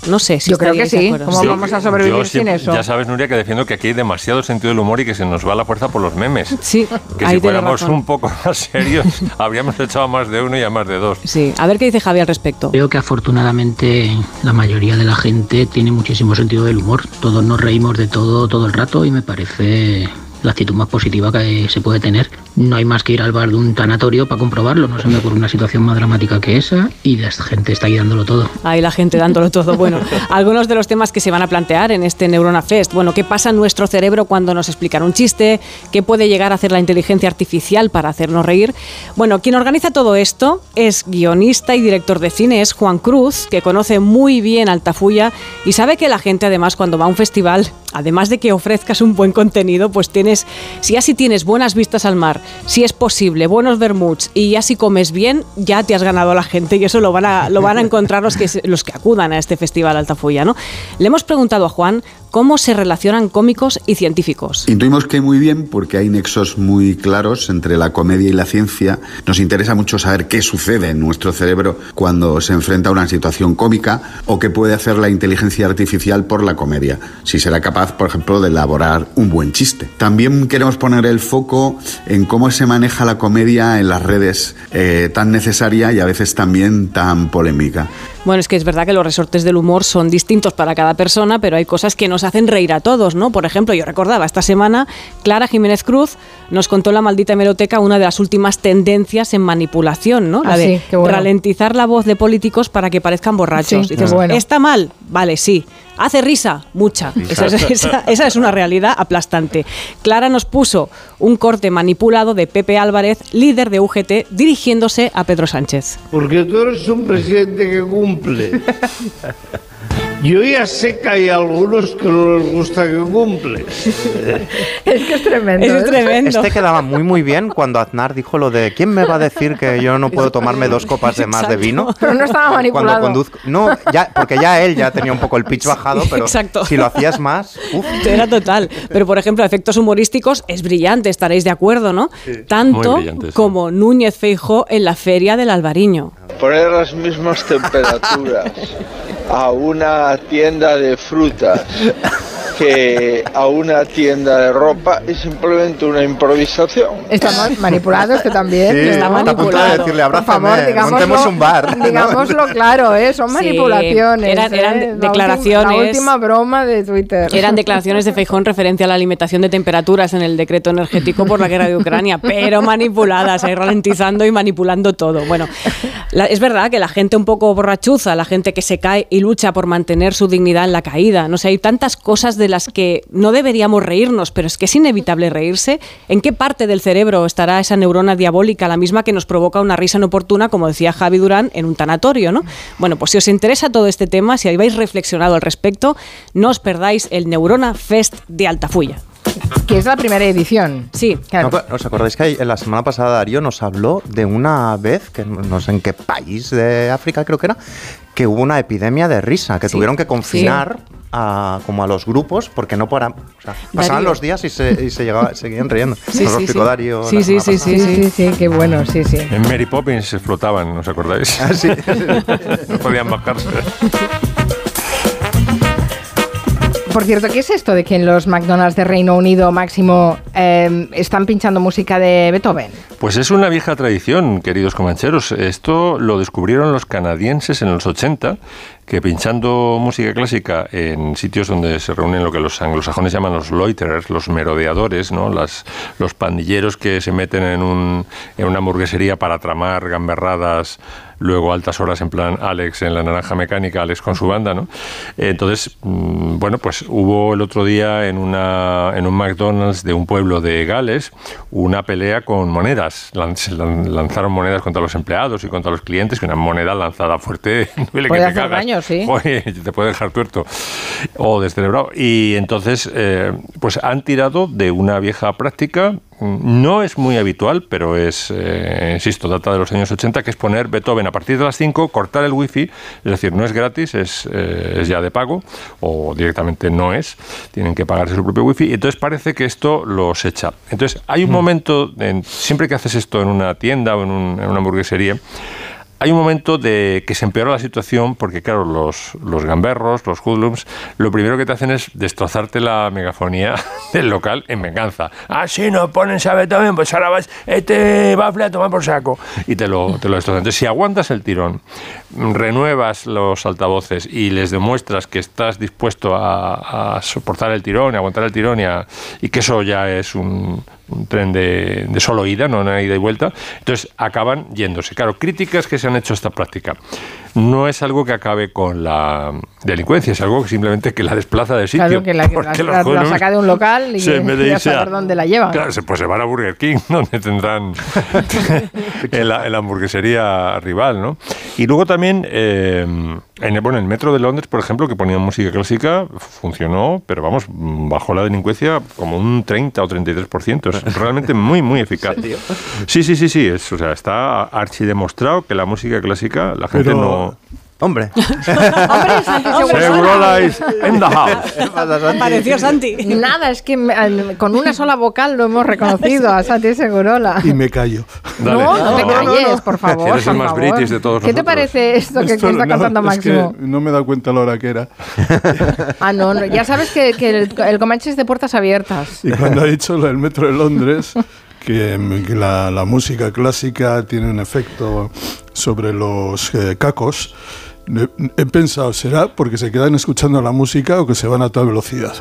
No sé si Yo creo que sí. ¿Cómo vamos a sobrevivir Yo sin siempre- eso? Ya sabes, Nuria, que defiendo que aquí hay demasiado sentido del humor y que se nos va la fuerza por los memes. Sí, Que si fuéramos razón. un poco más serios, habríamos echado a más de uno y a más de dos. Sí, a ver qué dice Javi al respecto. Creo que afortunadamente la mayoría de la gente tiene muchísimo sentido del humor. Todos nos reímos de todo todo el rato y me parece la actitud más positiva que se puede tener. No hay más que ir al bar de un tanatorio para comprobarlo. No se me ocurre una situación más dramática que esa y la gente está ahí dándolo todo. Ahí la gente dándolo todo. Bueno, algunos de los temas que se van a plantear en este Neurona Fest. Bueno, ¿qué pasa en nuestro cerebro cuando nos explican un chiste? ¿Qué puede llegar a hacer la inteligencia artificial para hacernos reír? Bueno, quien organiza todo esto es guionista y director de cine, es Juan Cruz, que conoce muy bien Altafulla y sabe que la gente además cuando va a un festival, además de que ofrezcas un buen contenido, pues tienes, si así tienes buenas vistas al mar, si es posible, buenos vermuts y ya si comes bien, ya te has ganado la gente y eso lo van a, lo van a encontrar los que, los que acudan a este festival Altafulla, ¿no? Le hemos preguntado a Juan cómo se relacionan cómicos y científicos. Intuimos que muy bien porque hay nexos muy claros entre la comedia y la ciencia. Nos interesa mucho saber qué sucede en nuestro cerebro cuando se enfrenta a una situación cómica o qué puede hacer la inteligencia artificial por la comedia. Si será capaz, por ejemplo, de elaborar un buen chiste. También queremos poner el foco en cómo se maneja la comedia en las redes eh, tan necesaria y a veces también tan polémica. Bueno, es que es verdad que los resortes del humor son distintos para cada persona, pero hay cosas que nos hacen reír a todos, ¿no? Por ejemplo, yo recordaba esta semana, Clara Jiménez Cruz nos contó en la maldita hemeroteca una de las últimas tendencias en manipulación, ¿no? La Ah, de sí, qué bueno. ralentizar la voz de políticos para que parezcan borrachos. Sí, Dices, bueno. ¿está mal? Vale, sí. ¿Hace risa? Mucha. Esa es, esa- esa es una realidad aplastante. Clara nos puso un corte manipulado de Pepe Álvarez, líder de UGT, dirigiéndose a Pedro Sánchez. Porque tú eres un presidente que cumple. Yo ya sé que hay algunos que no les gusta que cumple. Es que es tremendo. Es ¿eh? tremendo. Este quedaba muy muy bien cuando Aznar dijo lo de ¿quién me va a decir que yo no puedo tomarme dos copas de más de vino? Pero no estaba Cuando manipulado. conduzco. No, ya, porque ya él ya tenía un poco el pitch bajado, pero exacto. si lo hacías más, uf. Era total. Pero, por ejemplo, efectos humorísticos es brillante, estaréis de acuerdo, ¿no? Tanto Muy brillante, sí. como Núñez Feijó en la Feria del Albariño. Poner las mismas temperaturas a una tienda de frutas que a una tienda de ropa es simplemente una improvisación. Está ma- manipulado este también. Sí, está a punto de manipulado. decirle, Por favor, "Abrázame, digámoslo, montemos un bar", ¿no? Digámoslo claro, ¿eh? son Sí, manipulaciones. eran- eran ¿eh? La declaraciones- última- La última broma de Twitter. Eran declaraciones de Feijó en referencia a la alimentación de temperaturas en el decreto energético por la guerra de Ucrania, pero manipuladas, ahí ralentizando y manipulando todo. Bueno, la- es verdad que la gente un poco borrachuza, la gente que se cae y lucha por mantener su dignidad en la caída, no sé, hay tantas cosas de las que no deberíamos reírnos, pero es que es inevitable reírse. ¿En qué parte del cerebro estará esa neurona diabólica, la misma que nos provoca una risa inoportuna, como decía Javi Durán, en un tanatorio, ¿no? Bueno, pues si os interesa todo este tema, si habéis reflexionado al respecto, no os perdáis el Neurona Fest de Altafulla. Que es la primera edición. Sí. No, pero ¿Os acordáis que la semana pasada Darío nos habló de una vez, que no sé en qué país de África creo que era, que hubo una epidemia de risa, que Sí. tuvieron que confinar a, como a los grupos porque no para, o sea, pasaban Darío. los días y se, y se llegaba- seguían riendo. Sí, nos lo sí, explicó sí. Darío. Sí, sí, sí, sí, sí, sí, qué bueno, sí, sí. En Mary Poppins se flotaban, ¿os acordáis? Ah, sí. no podían bajarse. Por cierto, ¿qué es esto de que en los McDonald's de Reino Unido máximo eh, están pinchando música de Beethoven? Pues es una vieja tradición, queridos comancheros. Esto lo descubrieron los canadienses en los 80, que pinchando música clásica en sitios donde se reúnen lo que los anglosajones llaman los loiterers, los merodeadores, ¿no? Las, los pandilleros que se meten en, un, en una hamburguesería para tramar gamberradas luego altas horas en plan Alex en la naranja mecánica, Alex con su banda, ¿no? Entonces, mm, bueno, pues hubo el otro día en, una, en un McDonald's de un pueblo de Gales una pelea con monedas. Se lanzaron monedas contra los empleados y contra los clientes, que una moneda lanzada fuerte duele Puede que te hacer cagas. daño, sí. Oye, te puede dejar tuerto o descerebrado. Y entonces, eh, pues han tirado de una vieja práctica, mm, no es muy habitual, pero es, eh, insisto, data de los años 80, que es poner Beethoven a partir de las 5, cortar el wifi, es decir, no es gratis, es, eh, es ya de pago, o directamente no es, tienen que pagarse su propio wifi, y entonces parece que esto los echa. Entonces, hay un momento, en- siempre que haces esto en una tienda o en, un- en una hamburguesería, hay un momento de que se empeora la situación porque, claro, los, los gamberros, los hoodlums, lo primero que te hacen es destrozarte la megafonía del local en venganza. Ah, sí, nos ponen sabe también, pues ahora vas, este bafle a tomar por saco. Y te lo, te lo destrozan. Entonces, si aguantas el tirón, renuevas los altavoces y les demuestras que estás dispuesto a, a soportar el tirón, y aguantar el tirón y, a- y que eso ya es un, un tren de, de solo ida, no una ida y vuelta, entonces acaban yéndose. Claro, críticas que se han hecho esta práctica. No es algo que acabe con la delincuencia, es algo que simplemente que la desplaza de sitio. Claro, que la, que la- la- saca de un local y se- en de saber dónde la lleva. Claro, pues se van a Burger King, donde tendrán en, la, en la hamburguesería rival, ¿no? Y luego también, eh, en, el, bueno, en el metro de Londres, por ejemplo, que ponían música clásica, funcionó, pero vamos, bajó la delincuencia como un 30 o 33%. Es realmente muy, muy eficaz. Sí, sí, sí, sí. Es, o sea, está archidemostrado que la música clásica, la gente Pero- no... Hombre. Hombre, Santi Segurola is in the house. Apareció Santi. Nada, es que me- con una sola vocal lo hemos reconocido a Santi Segurola. Y me callo. No, no te calles, por favor. Eres el más british de todos ¿Qué te parece esto que, está no, contando es que Máximo? no me he dado cuenta la hora que era. Ah, no, no, ya sabes que, que el, el Comanche es de puertas abiertas. Y cuando ha dicho lo del metro de Londres, que, que la, la música clásica tiene un efecto sobre los eh, cacos, he, he pensado, ¿será porque se quedan escuchando la música o que se van a toda velocidad?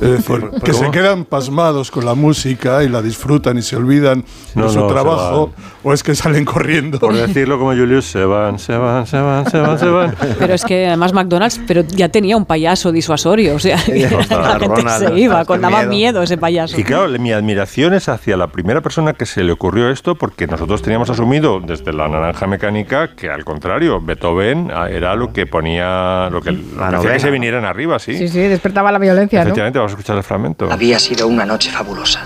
Es decir, ¿Por- que se cómo? quedan pasmados con la música y la disfrutan y se olvidan No, de su no, se trabajo, o es que salen corriendo. Por decirlo como Julius, se van, se van, se van, se van, se van. Pero es que además McDonald's pero ya tenía un payaso disuasorio, o sea, la gente Ronald, se iba, con daba miedo. miedo ese payaso. Y claro, mi admiración es hacia la primera persona que se le ocurrió esto, porque nosotros teníamos asumido desde la naranja mecánica que al contrario, Beethoven ah, era lo que ponía, lo que, lo que hacía que se vinieran arriba, sí. Sí, sí, despertaba la violencia, ¿no? Escuchar el fragmento. Había sido una noche fabulosa,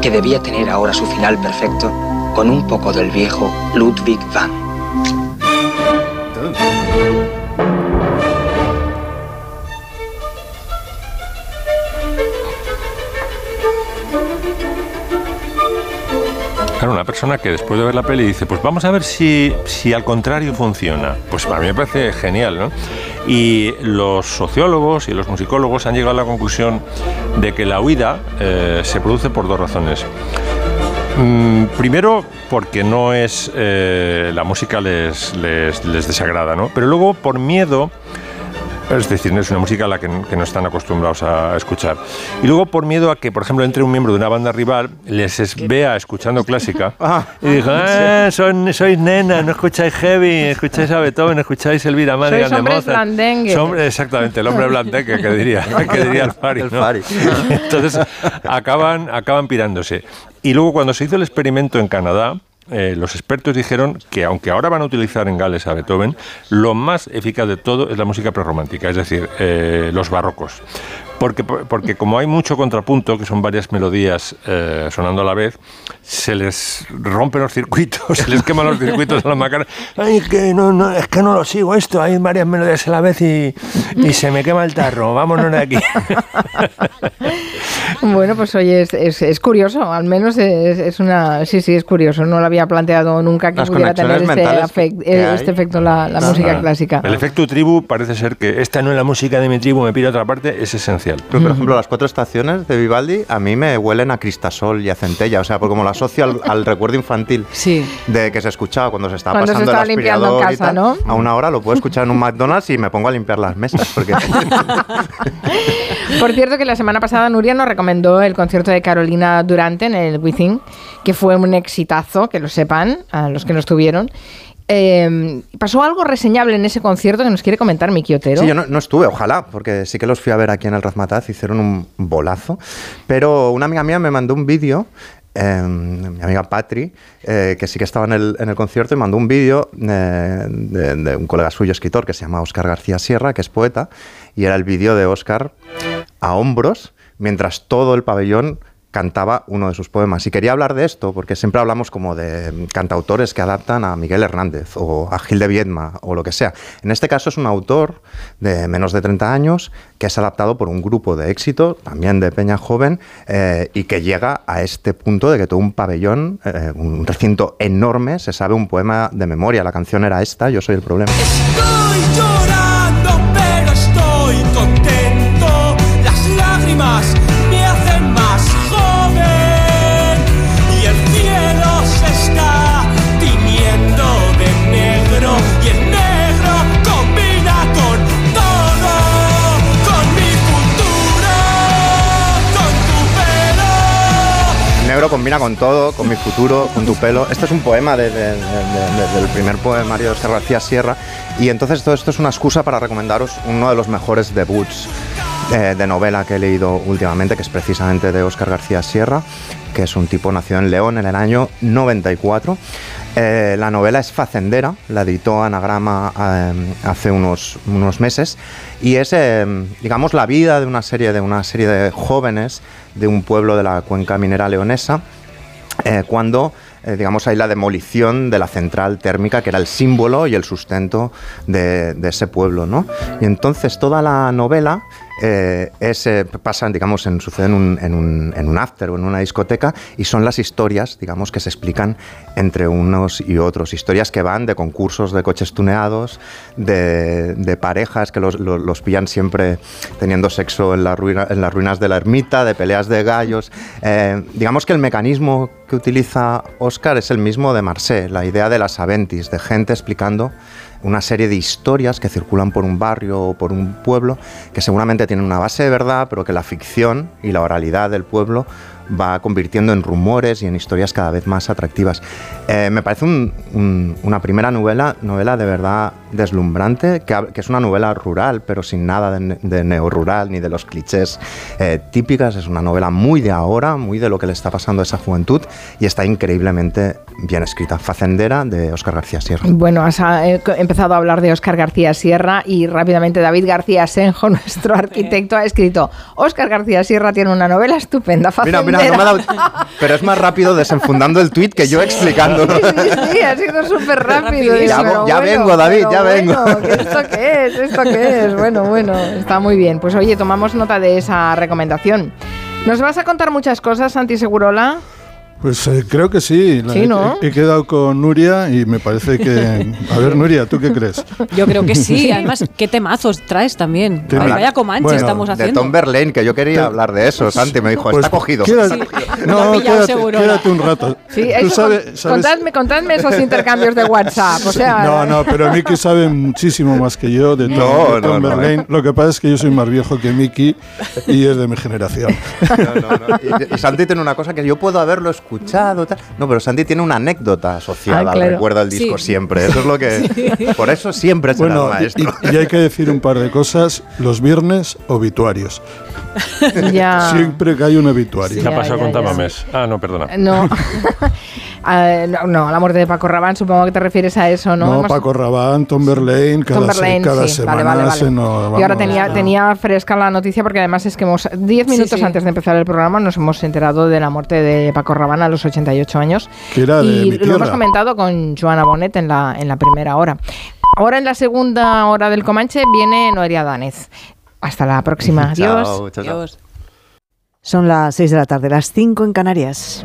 que debía tener ahora su final perfecto con un poco del viejo Ludwig van. Una persona que después de ver la peli dice, pues vamos a ver si, si al contrario funciona. Pues a mí me parece genial, ¿no? Y los sociólogos y los musicólogos han llegado a la conclusión de que la huida eh, se produce por dos razones. Mm, primero, porque no es. eh, la música les, les, les desagrada, ¿no? Pero luego, por miedo. Es decir, no es una música a la que, que no están acostumbrados a escuchar. Y luego, por miedo a que, por ejemplo, entre un miembro de una banda rival, les es- vea escuchando clásica y diga: ah, son, sois nenas, no escucháis heavy, escucháis a Beethoven, escucháis Elvira Madigan de Mozart. Son- exactamente, el hombre blandengue que diría, que diría el Fari. ¿no? Entonces acaban, acaban pirándose. Y luego cuando se hizo el experimento en Canadá, eh, los expertos dijeron que aunque ahora van a utilizar en Gales a Beethoven, lo más eficaz de todo es la música prerromántica, es decir, eh, los barrocos. Porque, porque como hay mucho contrapunto, que son varias melodías eh, sonando a la vez, se les rompen los circuitos, se les queman los circuitos a la macara. Ay, que no, no, es que no lo sigo esto, hay varias melodías a la vez y, y se me quema el tarro, vámonos de aquí. Bueno, pues oye, es, es- es curioso, al menos es, es una... Sí, sí, es curioso, no lo había planteado nunca que Las pudiera tener este, afect- este efecto la, la música clásica. El efecto tribu parece ser que esta no es la música de mi tribu, me pide otra parte, es esencial. Pero, por ejemplo, las cuatro estaciones de Vivaldi a mí me huelen a cristasol y a centella, o sea, porque como lo asocio al, al recuerdo infantil de que se escuchaba cuando se estaba Cuando se pasando el estaba limpiando en aspirador y casa, tal, ¿no? a una hora lo puedo escuchar en un McDonald's y me pongo a limpiar las mesas, porque Por cierto, que la semana pasada Nuria nos recomendó el concierto de Carolina Durante en el Within, que fue un exitazo, que lo sepan, a los que no estuvieron. Eh, ¿Pasó algo reseñable en ese concierto que nos quiere comentar Miki Otero? Sí, yo no, no estuve, ojalá, porque sí que los fui a ver aquí en el Razmataz, hicieron un bolazo. Pero una amiga mía me mandó un vídeo, eh, mi amiga Patri, eh, que sí que estaba en el, en el concierto, y mandó un vídeo eh, de, de un colega suyo, escritor, que se llama Óscar García Sierra, que es poeta, y era el vídeo de Óscar a hombros, mientras todo el pabellón cantaba uno de sus poemas. Y quería hablar de esto porque siempre hablamos como de cantautores que adaptan a Miguel Hernández o a Gil de Viedma o lo que sea. En este caso es un autor de menos de 30 años que es adaptado por un grupo de éxito, también de Peña Joven, eh, y que llega a este punto de que todo un pabellón, eh, un recinto enorme, se sabe un poema de memoria. La canción era esta, Yo soy el problema. Estoy llorando, pero estoy contento. Combina con todo, con mi futuro, con tu pelo. Este es un poema de- de- de- de- del primer poemario de García Sierra. Y entonces todo esto es una excusa para recomendaros uno de los mejores debuts eh, de novela que he leído últimamente, que es precisamente de Oscar García Sierra, que es un tipo nacido en León en el año 94. Eh, la novela es Facendera, la editó Anagrama eh, hace unos, unos meses y es, eh, digamos, la vida de una serie de una serie de jóvenes de un pueblo de la cuenca minera leonesa eh, cuando eh, digamos hay la demolición de la central térmica que era el símbolo y el sustento de, de ese pueblo, ¿no? Y entonces toda la novela eh, es, eh, pasa, digamos, en, sucede en un, en, un, after o en una discoteca y son las historias, digamos, que se explican entre unos y otros. Historias que van de concursos de coches tuneados, de, de parejas que los, los- los pillan siempre teniendo sexo en, la ruina- en las ruinas de la ermita, de peleas de gallos. Eh, digamos que el mecanismo que utiliza Oscar es el mismo de Marseille, la idea de las aventis, de gente explicando una serie de historias que circulan por un barrio o por un pueblo que seguramente tienen una base de verdad, pero que la ficción y la oralidad del pueblo va convirtiendo en rumores y en historias cada vez más atractivas. Eh, me parece un- un- una primera novela, novela de verdad deslumbrante, que, es una novela rural, pero sin nada de, de neorrural ni de los clichés eh, típicas. Es una novela muy de ahora, muy de lo que le está pasando a esa juventud y está increíblemente bien escrita. Facendera de Oscar García Sierra. Bueno, has eh, empezado a hablar de Óscar García Sierra y rápidamente David García Senjo, nuestro arquitecto, ha escrito Óscar García Sierra tiene una novela estupenda, Mira, mira, no me ha dado- Pero es más rápido desenfundando el tuit que yo explicándolo. Sí, ha sido súper rápido. Ya vengo, David, pero ya vengo. bueno, ¿qué ¿Esto qué es? ¿Esto qué es? Bueno, bueno, está muy bien. Pues oye, tomamos nota de esa recomendación. ¿Nos vas a contar muchas cosas, Santi Segurola? Pues eh, creo que sí. La- Sí, ¿no? he, he quedado con Nuria y me parece que... A ver, Nuria, ¿tú qué crees? Yo creo que sí. Además, ¿qué temazos traes también? Ay, vaya comanche Bueno, estamos De haciendo. Tom Verlaine, que yo quería hablar de eso. Santi me dijo, Pues está cogido. quédate- está cogido. No, pillado quédate, seguro. quédate un rato. Sí, eso, sabes- con- sabes- contadme, contadme esos intercambios de WhatsApp. O sea, No, no, pero Miki sabe muchísimo más que yo de Tom, No, de Tom no, no. Verlaine. Lo que pasa es que yo soy más viejo que Miki y es de mi generación. No, no, no. Y, y Santi tiene una cosa que yo puedo haberlo escuchado. Tal. No, pero Santi tiene una anécdota asociada Ah, claro. recuerdo del disco Sí. siempre. Eso es lo que. Por eso siempre será Bueno, el maestro. y, y hay que decir un par de cosas. Los viernes, obituarios. ya. Siempre que hay un obituario. ¿Qué ha pasado con. Tamames? Ah, no, perdona. No. Ah, no, no, la muerte de Paco Rabanne, supongo que te refieres a eso, ¿no? No, Hemos- Paco Rabanne, Tom Verlaine, cada, Tom se- Verlaine, cada sí, semana vale, vale, vale. se nos... y ahora tenía, no. tenía fresca la noticia porque además es que hemos 10 minutos sí. antes de empezar el programa nos hemos enterado de la muerte de Paco Rabanne a los 88 años. Que era de y mi lo hemos comentado con Joana Bonet en la, en la primera hora. Ahora en la segunda hora del Comanche viene Noelia Danez. Hasta la próxima. Adiós. Chao, chao. Son las 6 de la tarde, las 5 en Canarias.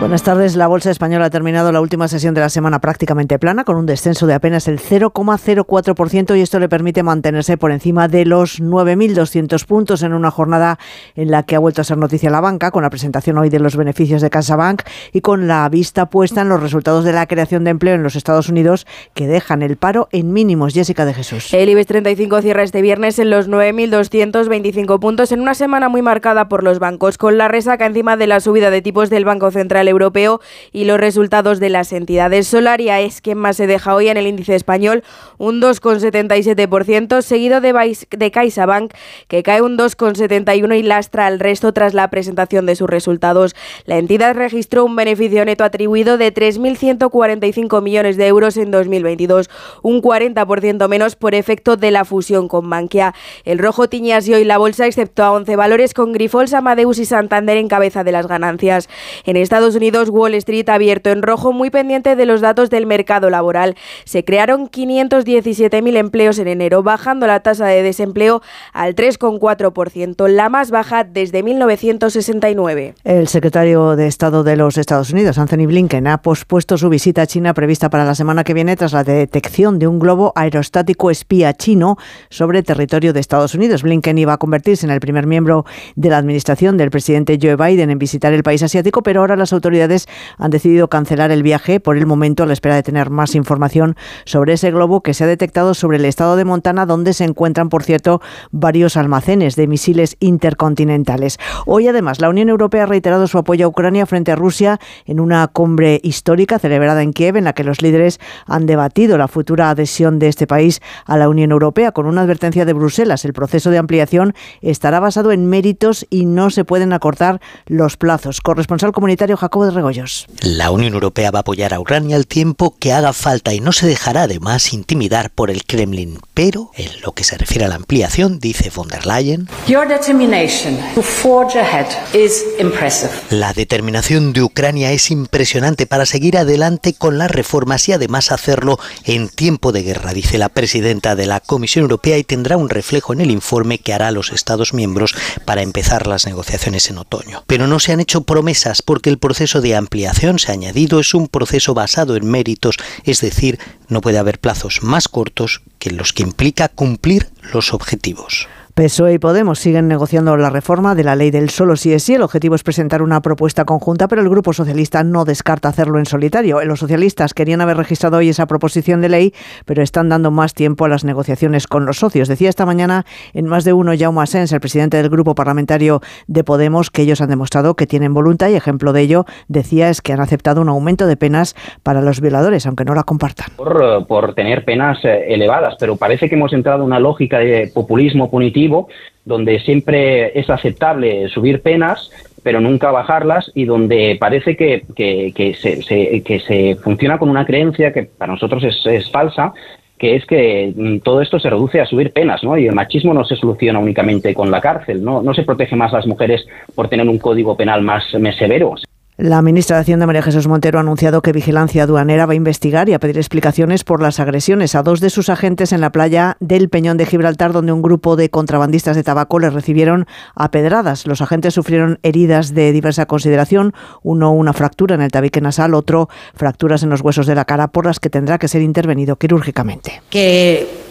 Buenas tardes. La bolsa española ha terminado la última sesión de la semana prácticamente plana, con un descenso de apenas el 0,04% y esto le permite mantenerse por encima de los 9.200 puntos en una jornada en la que ha vuelto a ser noticia la banca, con la presentación hoy de los beneficios de CasaBank y con la vista puesta en los resultados de la creación de empleo en los Estados Unidos que dejan el paro en mínimos. Jessica de Jesús. El IBEX 35 cierra este viernes en los 9.225 puntos en una semana muy marcada por los bancos, con la resaca encima de la subida de tipos del Banco Central Europeo y los resultados de las entidades. Solaria es quien más se deja hoy en el índice español, un 2,77%, seguido de, de CaixaBank, que cae un 2,71% y lastra al resto tras la presentación de sus resultados. La entidad registró un beneficio neto atribuido de 3.145 millones de euros en 2022, un 40% menos por efecto de la fusión con Bankia. El rojo tiñe así hoy la bolsa, excepto a 11 valores con Grifols, Amadeus y Santander en cabeza de las ganancias. En Estados Unidos, Wall Street abierto en rojo muy pendiente de los datos del mercado laboral. Se crearon 517.000 empleos en enero, bajando la tasa de desempleo al 3,4%, la más baja desde 1969. El secretario de Estado de los Estados Unidos, Anthony Blinken, ha pospuesto su visita a China prevista para la semana que viene tras la detección de un globo aerostático espía chino sobre territorio de Estados Unidos. Blinken iba a convertirse en el primer miembro de la administración del presidente Joe Biden en visitar el país asiático, pero ahora las autoridades han decidido cancelar el viaje por el momento a la espera de tener más información sobre ese globo que se ha detectado sobre el estado de Montana, donde se encuentran, por cierto, varios almacenes de misiles intercontinentales. Hoy, además, la Unión Europea ha reiterado su apoyo a Ucrania frente a Rusia en una cumbre histórica celebrada en Kiev, en la que los líderes han debatido la futura adhesión de este país a la Unión Europea, con una advertencia de Bruselas. El proceso de ampliación estará basado en méritos y no se pueden acortar los plazos. Corresponsal comunitario Jacobo de Regoyos. La Unión Europea va a apoyar a Ucrania el tiempo que haga falta y no se dejará además intimidar por el Kremlin. Pero, en lo que se refiere a la ampliación, dice von der Leyen, la determinación de Ucrania es impresionante para seguir adelante con las reformas y además hacerlo en tiempo de guerra, dice la presidenta de la Comisión Europea y tendrá un reflejo en el informe que hará los Estados miembros para empezar las negociaciones en otoño. Pero no se han hecho promesas porque el proceso de ampliación, se ha añadido, es un proceso basado en méritos, es decir, no puede haber plazos más cortos que los que implica cumplir los objetivos. PSOE y Podemos siguen negociando la reforma de la ley del solo sí es sí. El objetivo es presentar una propuesta conjunta, pero el Grupo Socialista no descarta hacerlo en solitario. Los socialistas querían haber registrado hoy esa proposición de ley, pero están dando más tiempo a las negociaciones con los socios. Decía esta mañana en más de uno Jaume Asens, el presidente del Grupo Parlamentario de Podemos, que ellos han demostrado que tienen voluntad y ejemplo de ello, decía, es que han aceptado un aumento de penas para los violadores, aunque no la compartan. Por, por tener penas eh, elevadas, pero parece que hemos entrado en una lógica de populismo punitivo donde siempre es aceptable subir penas, pero nunca bajarlas y donde parece que, que, se, que se funciona con una creencia que para nosotros es, es falsa, que es que mm, todo esto se reduce a subir penas, ¿no? Y el machismo no se soluciona únicamente con la cárcel, ¿no? No se protege más a las mujeres por tener un código penal más severo. La ministra de Hacienda, María Jesús Montero, ha anunciado que Vigilancia Aduanera va a investigar y a pedir explicaciones por las agresiones a dos de sus agentes en la playa del Peñón de Gibraltar, donde un grupo de contrabandistas de tabaco les recibieron a pedradas. Los agentes sufrieron heridas de diversa consideración, uno una fractura en el tabique nasal, otro fracturas en los huesos de la cara, por las que tendrá que ser intervenido quirúrgicamente.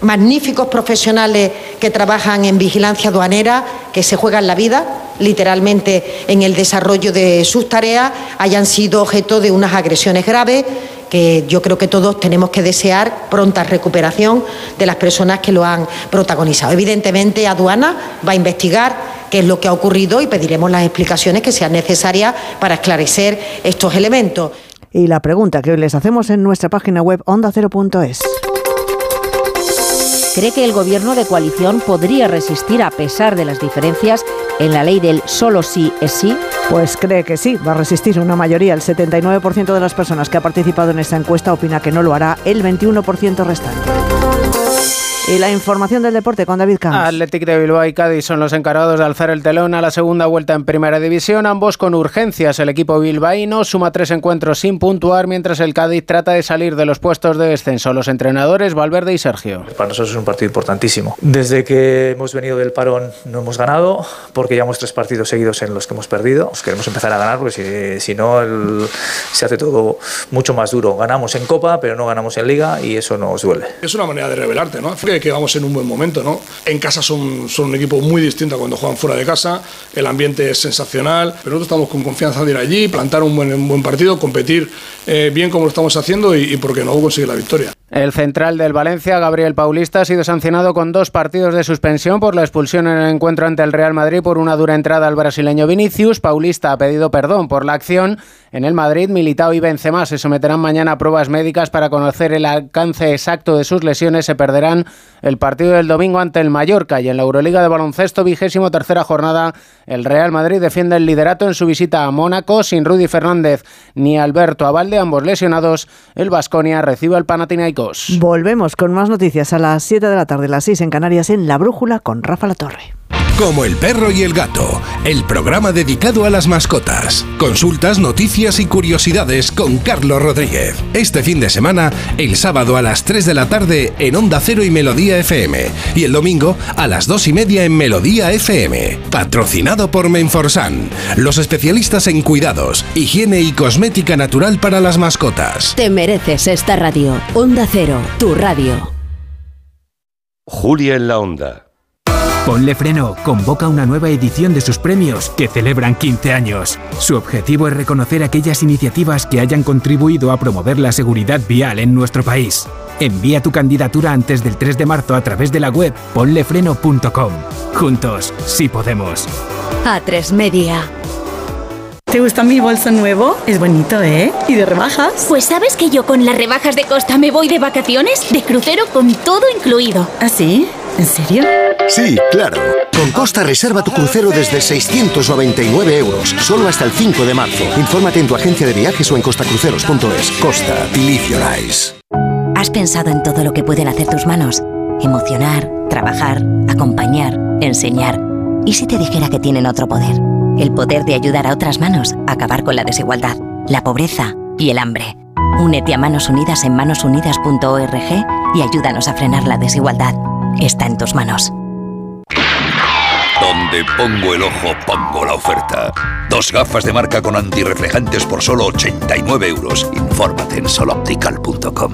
Magníficos profesionales que trabajan en vigilancia aduanera, que se juegan la vida literalmente en el desarrollo de sus tareas, hayan sido objeto de unas agresiones graves que yo creo que todos tenemos que desear pronta recuperación de las personas que lo han protagonizado. Evidentemente, aduana va a investigar qué es lo que ha ocurrido y pediremos las explicaciones que sean necesarias para esclarecer estos elementos. Y la pregunta que hoy les hacemos en nuestra página web ondacero.es. ¿Cree que el gobierno de coalición podría resistir a pesar de las diferencias en la ley del solo sí es sí? Pues cree que sí, va a resistir una mayoría. El 79% de las personas que ha participado en esta encuesta opina que no lo hará, el 21% restante. Y la información del deporte con David Camps. Athletic de Bilbao y Cádiz son los encargados de alzar el telón a la segunda vuelta en Primera División, ambos con urgencias. El equipo bilbaíno suma tres encuentros sin puntuar, mientras el Cádiz trata de salir de los puestos de descenso. Los entrenadores Valverde y Sergio. Para nosotros es un partido importantísimo. Desde que hemos venido del parón no hemos ganado, porque llevamos tres partidos seguidos en los que hemos perdido. Pues queremos empezar a ganar, porque si, si no el- se hace todo mucho más duro. Ganamos en Copa, pero no ganamos en Liga y eso nos duele. Es una manera de revelarte, ¿no? Que, vamos en un buen momento, ¿no? En casa son, un equipo muy distinto a cuando juegan fuera de casa, el ambiente es sensacional, pero nosotros estamos con confianza de ir allí, plantar un buen partido, competir eh, bien como lo estamos haciendo y, y por qué no, conseguir la victoria. El central del Valencia, Gabriel Paulista, ha sido sancionado con dos partidos de suspensión por la expulsión en el encuentro ante el Real Madrid por una dura entrada al brasileño Vinicius. Paulista ha pedido perdón por la acción. En el Madrid, Militao y Benzema se someterán mañana a pruebas médicas para conocer el alcance exacto de sus lesiones. Se perderán el partido del domingo ante el Mallorca y en la Euroliga de baloncesto, vigésimo tercera jornada, el Real Madrid defiende el liderato en su visita a Mónaco sin Rudy Fernández ni Alberto Abalde, ambos lesionados. El Vasconia recibe al Panathinaikos. Volvemos con más noticias a las 7 de la tarde, las 6 en Canarias, en La Brújula con Rafa La Torre. Como el perro y el gato, el programa dedicado a las mascotas. Consultas, noticias y curiosidades con Carlos Rodríguez. Este fin de semana, el sábado a las 3 de la tarde en Onda Cero y Melodía FM. Y el domingo a las 2 y media en Melodía FM. Patrocinado por Menforsan, los especialistas en cuidados, higiene y cosmética natural para las mascotas. Te mereces esta radio. Onda Cero, tu radio. Julia en la Onda. Ponle Freno convoca una nueva edición de sus premios que celebran 15 años. Su objetivo es reconocer aquellas iniciativas que hayan contribuido a promover la seguridad vial en nuestro país. Envía tu candidatura antes del 3 de marzo a través de la web ponlefreno.com. Juntos, sí podemos. A3 Media. ¿Te gusta mi bolso nuevo? Es bonito, ¿eh? ¿Y de rebajas? Pues sabes que yo con las rebajas de Costa me voy de vacaciones, de crucero con todo incluido. ¿Ah, sí? ¿En serio? Sí, claro. Con Costa reserva tu crucero desde 699 euros, solo hasta el 5 de marzo. Infórmate en tu agencia de viajes o en costacruceros.es. Costa, live your eyes. ¿Has pensado en todo lo que pueden hacer tus manos? Emocionar, trabajar, acompañar, enseñar. ¿Y si te dijera que tienen otro poder? El poder de ayudar a otras manos a acabar con la desigualdad, la pobreza y el hambre. Únete a Manos Unidas en manosunidas.org y ayúdanos a frenar la desigualdad. Está en tus manos. Donde pongo el ojo, pongo la oferta. Dos gafas de marca con antirreflejantes por solo 89 euros. Infórmate en soloptical.com.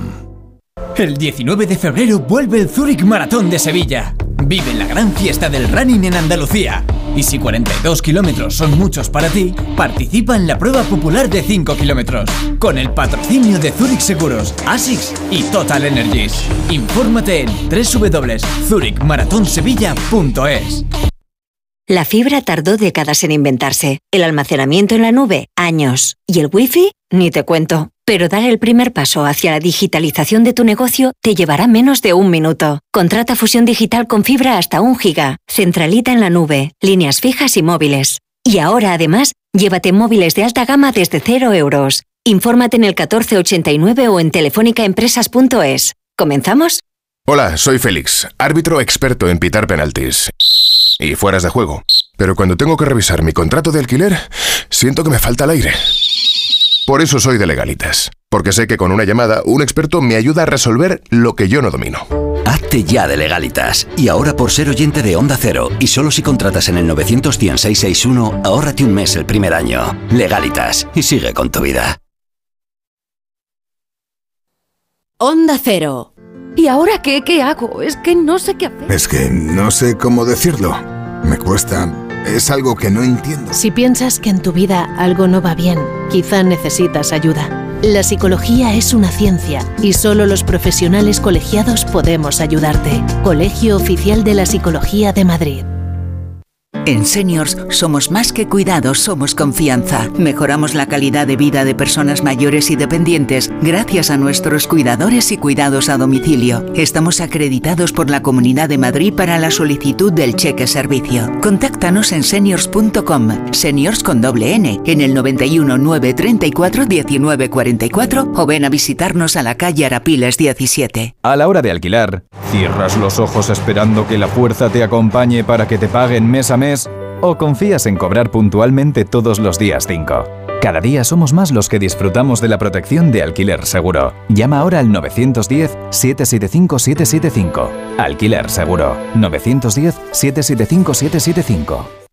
El 19 de febrero vuelve el Zurich Maratón de Sevilla. Vive la gran fiesta del running en Andalucía. Y si 42 kilómetros son muchos para ti, participa en la prueba popular de 5 kilómetros. Con el patrocinio de Zurich Seguros, ASICS y Total Energies. Infórmate en www.zurichmaratonsevilla.es. La fibra tardó décadas en inventarse, el almacenamiento en la nube, años, y el wifi, ni te cuento. Pero dar el primer paso hacia la digitalización de tu negocio te llevará menos de un minuto. Contrata fusión digital con fibra hasta un giga, centralita en la nube, líneas fijas y móviles. Y ahora, además, llévate móviles de alta gama desde cero euros. Infórmate en el 1489 o en telefónicaempresas.es. ¿Comenzamos? Hola, soy Félix, árbitro experto en pitar penaltis y fueras de juego. Pero cuando tengo que revisar mi contrato de alquiler, siento que me falta el aire. Por eso soy de legalitas, porque sé que con una llamada un experto me ayuda a resolver lo que yo no domino. Hazte ya de legalitas. Y ahora por ser oyente de Onda Cero y solo si contratas en el 91661, ahórrate un mes el primer año. Legalitas y sigue con tu vida. Onda Cero. ¿Y ahora qué? ¿Qué hago? Es que no sé qué hacer. Es que no sé cómo decirlo. Me cuesta. Es algo que no entiendo. Si piensas que en tu vida algo no va bien, quizá necesitas ayuda. La psicología es una ciencia y solo los profesionales colegiados podemos ayudarte. Colegio Oficial de la Psicología de Madrid. En Seniors somos más que cuidados, somos confianza. Mejoramos la calidad de vida de personas mayores y dependientes gracias a nuestros cuidadores y cuidados a domicilio. Estamos acreditados por la Comunidad de Madrid para la solicitud del cheque servicio. Contáctanos en seniors.com, seniors con doble N, en el 91 934 1944 o ven a visitarnos a la calle Arapiles 17. A la hora de alquilar, ¿Cierras los ojos esperando que la fuerza te acompañe para que te paguen mes a mes? ¿O confías en cobrar puntualmente todos los días 5? Cada día somos más los que disfrutamos de la protección de alquiler seguro. Llama ahora al 910-775-775. Alquiler seguro. 910-775-775.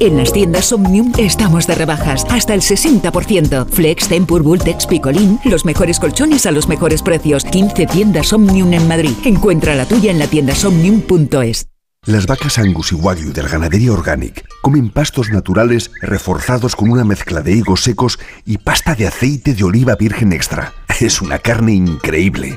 En las tiendas Omnium estamos de rebajas hasta el 60%. Flex, Tempur, Bultex, Picolín, los mejores colchones a los mejores precios. 15 tiendas Omnium en Madrid. Encuentra la tuya en la tienda somnium.es. Las vacas Angus y Wagyu del Ganadería Organic comen pastos naturales reforzados con una mezcla de higos secos y pasta de aceite de oliva virgen extra. Es una carne increíble.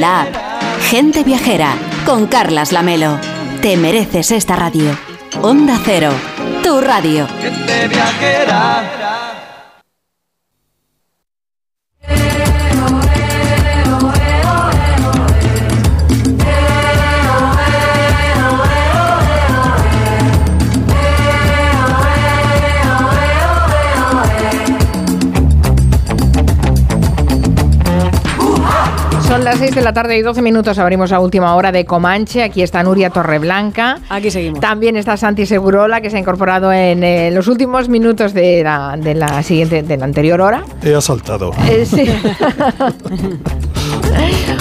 la app. Gente viajera. Con Carlas Lamelo. Te mereces esta radio. Onda Cero. Tu radio. Gente viajera. Las 6 de la tarde y 12 minutos. Abrimos la última hora de Comanche. Aquí está Nuria Torreblanca. Aquí seguimos. También está Santi Segurola, que se ha incorporado en eh, los últimos minutos de la, de la siguiente, de la anterior hora. He asaltado. Eh, sí.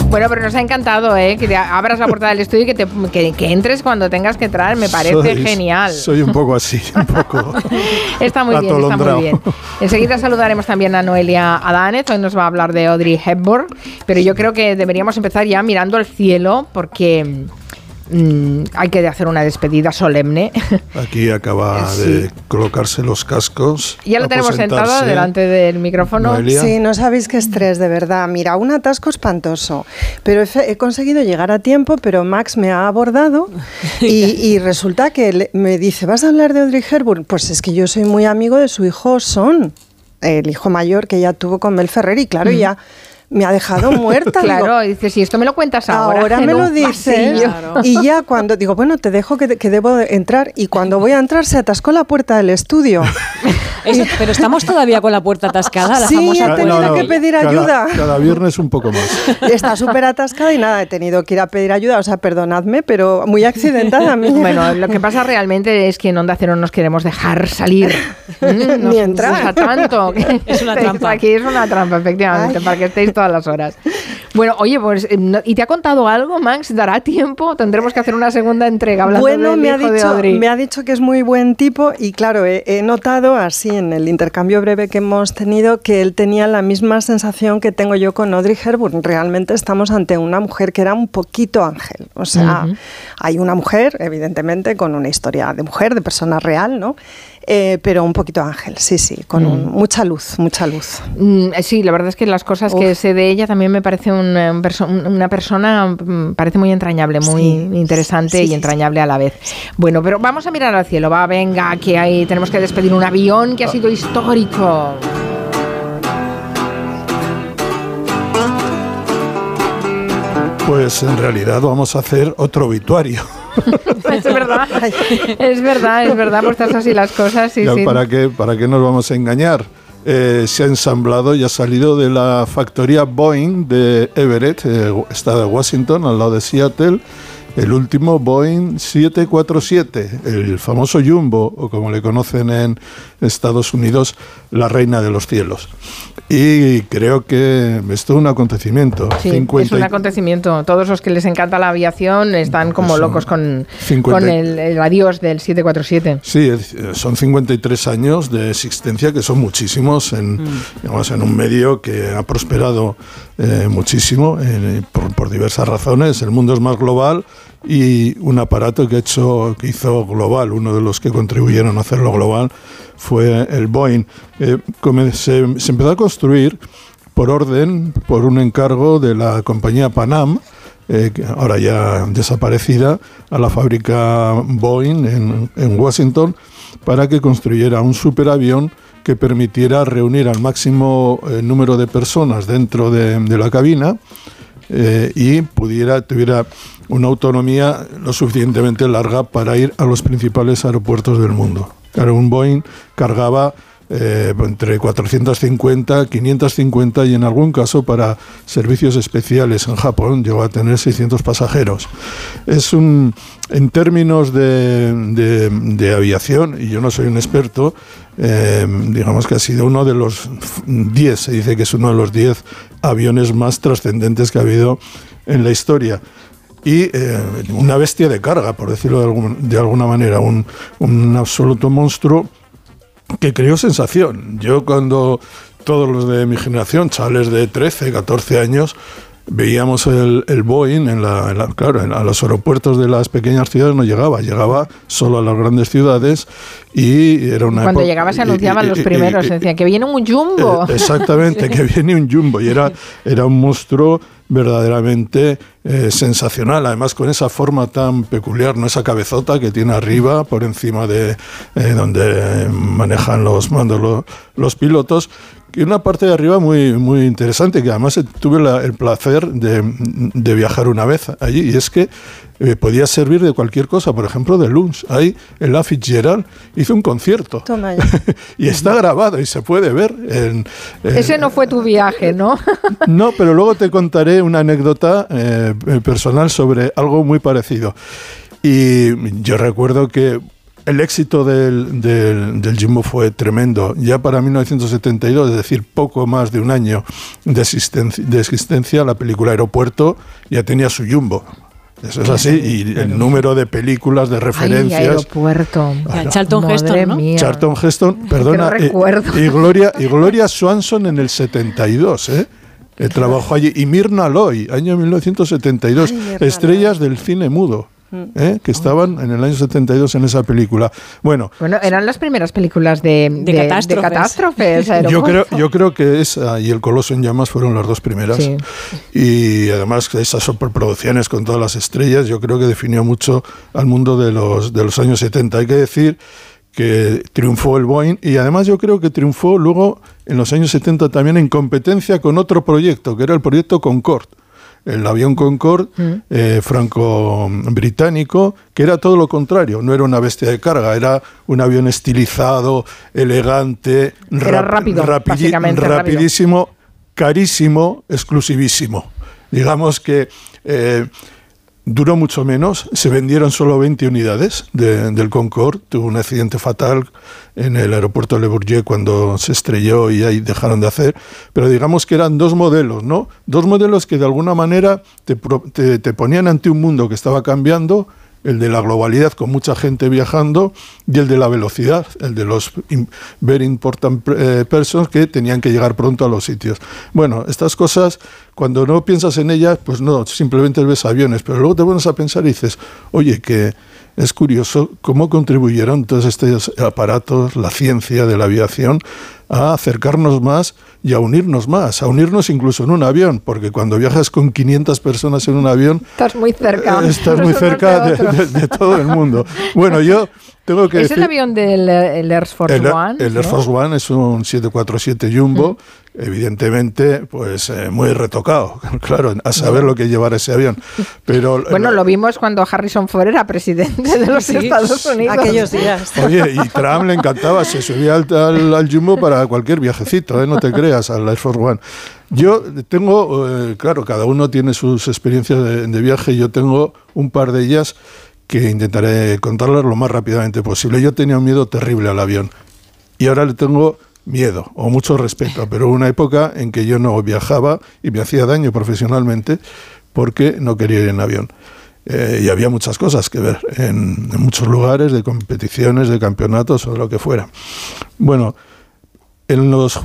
bueno, pero nos ha encantado, ¿eh? Que te abras la puerta del estudio y que, te, que, que entres cuando tengas que entrar. Me parece Soy- genial. Soy un poco así, un poco. Está muy bien, está muy bien. Enseguida saludaremos también a Noelia Adánez. Hoy nos va a hablar de Audrey Hepburn. Pero yo creo que deberíamos empezar ya mirando al cielo porque mm, hay que hacer una despedida solemne. Aquí acaba de colocarse los cascos. ya lo tenemos sentado delante del micrófono. Noelia. Sí, no sabéis qué estrés, de verdad. Mira, un atasco espantoso. Pero he, he conseguido llegar a tiempo, pero Max me ha abordado y, y resulta que le- me dice, ¿vas a hablar de Audrey Hepburn? Pues es que yo soy muy amigo de su hijo Son, el hijo mayor que ella tuvo con Mel Ferrer y claro, Mm. ya me ha dejado muerta. Claro, Digo, dices, si esto me lo cuentas ahora. Ahora me lo dices. pasillo. Y ya cuando digo, bueno, te dejo que, que debo de entrar. Y cuando voy a entrar, se atascó la puerta del estudio. Eso- pero estamos todavía con la puerta atascada, la Sí, famosa he tenido puerta. que pedir cada- ayuda. Cada viernes un poco más. Está súper atascada y nada, he tenido que ir a pedir ayuda. O sea, perdonadme, pero muy accidentada a mí. Bueno, lo que pasa realmente es que en Onda Cero no nos queremos dejar salir. Mm, nos Ni entrar. tanto. Es una trampa. Aquí es una trampa, efectivamente, para que estéis todas las horas. Bueno, oye, pues, eh, ¿y te ha contado algo, Max? ¿Dará tiempo? Tendremos que hacer una segunda entrega hablando Bueno, del me ha, hijo de dicho, Audrey. me ha dicho que es muy buen tipo y claro, he, he notado así en el intercambio breve que hemos tenido que él tenía la misma sensación que tengo yo con Audrey Hepburn. Realmente estamos ante una mujer que era un poquito ángel. O sea, Ujú. hay una mujer, evidentemente, con una historia de mujer, de persona real, ¿no? Eh, pero un poquito ángel, sí, sí, con un- Mm. mucha luz, mucha luz. Mm, sí, la verdad es que las cosas que sé de ella también me parece un, eh, un perso- un- una persona, mm, parece muy entrañable, muy Sí, interesante sí, y sí, entrañable a la vez. Bueno, pero vamos a mirar al cielo, va, venga, que ahí tenemos que despedir un avión que ha sido histórico. Pues en realidad vamos a hacer otro obituario. es verdad, es verdad, es verdad, pues estás así las cosas, sí, Ya, sí. ¿Para, qué, ¿Para qué nos vamos a engañar? eh, se ha ensamblado y ha salido de la factoría Boeing de Everett, eh, está de Washington, al lado de Seattle, el último Boeing 747, el famoso Jumbo, o como le conocen en Estados Unidos, la reina de los cielos. Y creo que es todo un acontecimiento. Sí, es un acontecimiento. Todos los que les encanta la aviación están como locos con, con el, adiós del 747. Sí, son 53 años de existencia, que son muchísimos en, mm. en un medio que ha prosperado eh, muchísimo por, por diversas razones. El mundo es más global y un aparato que hizo global, uno de los que contribuyeron a hacerlo global, fue el Boeing. Eh, se, empezó a construir por orden, por un encargo de la compañía Panam, eh, ahora ya desaparecida, a la fábrica Boeing en, Washington, para que construyera un superavión que permitiera reunir al máximo eh, número de personas dentro de, la cabina y pudiera, tuviera una autonomía lo suficientemente larga para ir a los principales aeropuertos del mundo. Un Boeing cargaba eh, entre 450, 550 y en algún caso para servicios especiales en Japón llegó a tener 600 pasajeros. Es un, en términos de, aviación, y yo no soy un experto, eh, digamos que ha sido uno de los 10, se dice que es uno de los 10 aviones más trascendentes que ha habido en la historia y eh, una bestia de carga, por decirlo de, de alguna manera, un, un, absoluto monstruo que creó sensación. Yo cuando todos los de mi generación, chales de 13, 14 años, veíamos el, el Boeing en la, claro, a los aeropuertos de las pequeñas ciudades no llegaba, llegaba solo a las grandes ciudades y era una cuando llegaba se anunciaban los primeros, decían que viene un jumbo. Eh, exactamente, que viene un jumbo y era, era un monstruo verdaderamente eh, sensacional, además con esa forma tan peculiar, ¿no? esa cabezota que tiene arriba, por encima de eh, donde manejan los mandos los pilotos, y una parte de arriba muy, muy interesante, que además tuve el placer de, de, viajar una vez allí, y es que eh, podía servir de cualquier cosa, por ejemplo, de lunch. Ahí en la Fitzgerald hizo un concierto. y está grabado y se puede ver. En, Ese no fue tu viaje, ¿no? no, pero luego te contaré una anécdota eh, personal sobre algo muy parecido. Y yo recuerdo que el éxito del, del, Jimbo fue tremendo. Ya para 1972, es decir, poco más de un año de existencia, de existencia la película Aeropuerto ya tenía su Jumbo. Eso es así, y el número de películas, de referencias. Ay, aeropuerto. Charlton Heston, ¿no? Charlton Heston, perdona. Eh, y, Gloria, y Gloria Swanson en el 72, ¿eh? eh trabajó allí. Y Mirna Loy, año 1972, estrellas del cine mudo. ¿Eh? que estaban en el año 72 en esa película. Bueno, bueno eran las primeras películas de, catástrofes. yo, creo, yo creo que esa y El Coloso en Llamas fueron las dos primeras. Y además esas superproducciones con todas las estrellas, yo creo que definió mucho al mundo de los, de los años 70. Hay que decir que triunfó el Boeing y además yo creo que triunfó luego en los años 70 también en competencia con otro proyecto, que era el proyecto Concorde el avión Concorde mm. eh, franco-británico, que era todo lo contrario, no era una bestia de carga, era un avión estilizado, elegante, rápido, rapidísimo, carísimo, exclusivísimo. Digamos que eh, duró mucho menos, se vendieron solo 20 unidades del Concorde, tuvo un accidente fatal en el aeropuerto de Le Bourget cuando se estrelló y ahí dejaron de hacer, pero digamos que eran dos modelos, ¿no? Dos modelos que de alguna manera te, te ponían ante un mundo que estaba cambiando, el de la globalidad con mucha gente viajando y el de la velocidad, el de los very important eh, persons que tenían que llegar pronto a los sitios. Bueno, estas cosas, cuando no piensas en ellas, pues no, simplemente ves aviones, pero luego te pones a pensar y dices, oye, que es curioso cómo contribuyeron todos estos aparatos, la ciencia de la aviación, a acercarnos más y a unirnos más, a unirnos incluso en un avión, porque cuando viajas con 500 personas en un avión... Estás muy cerca. Eh, estás muy cerca de, todo el mundo. Bueno, yo tengo que ¿Es decir, el avión del el Air Force el, One? el Air ¿no? Force One es un 747 Jumbo, evidentemente, pues eh, muy retocado. Claro, a saber lo que llevar ese avión. Pero Bueno, lo vimos cuando Harrison Ford era presidente de los Sí, Estados Unidos. aquellos días. Oye, y Trump le encantaba, se subía al, al- al Jumbo para cualquier viajecito, ¿eh? no te creas, al Air Force One. Yo tengo, eh, claro, cada uno tiene sus experiencias de, de viaje, yo tengo un par de ellas que intentaré contarlas lo más rápidamente posible. Yo tenía un miedo terrible al avión y ahora le tengo miedo o mucho respeto, pero una época en que yo no viajaba y me hacía daño profesionalmente porque no quería ir en avión. Eh, y había muchas cosas que ver en, muchos lugares, de competiciones, de campeonatos o lo que fuera. Bueno, en los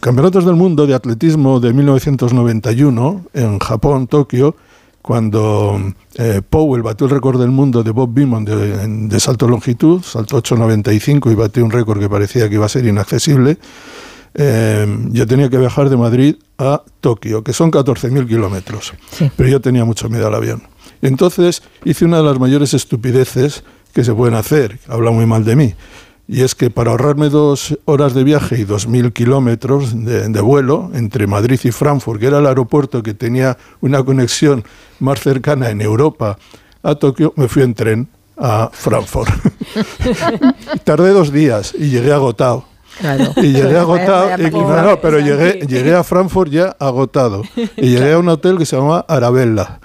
campeonatos del mundo de atletismo de 1991, en Japón, Tokio, cuando eh, Powell batió el récord del mundo de Bob Beamon de, salto longitud, saltó 8.95 y batió un récord que parecía que iba a ser inaccesible, eh, yo tenía que viajar de Madrid a Tokio, que son 14.000 kilómetros. Pero yo tenía mucho miedo al avión. Entonces hice una de las mayores estupideces que se pueden hacer, habla muy mal de mí, y es que para ahorrarme dos horas de viaje y 2.000 kilómetros de, de vuelo entre Madrid y Frankfurt, que era el aeropuerto que tenía una conexión más cercana en Europa a Tokio, me fui en tren a Frankfurt. Tardé dos días y llegué agotado. Claro. Y llegué agotado, y- no, no, pero llegué, llegué a Frankfurt ya agotado. Y llegué a un hotel que se llama Arabella.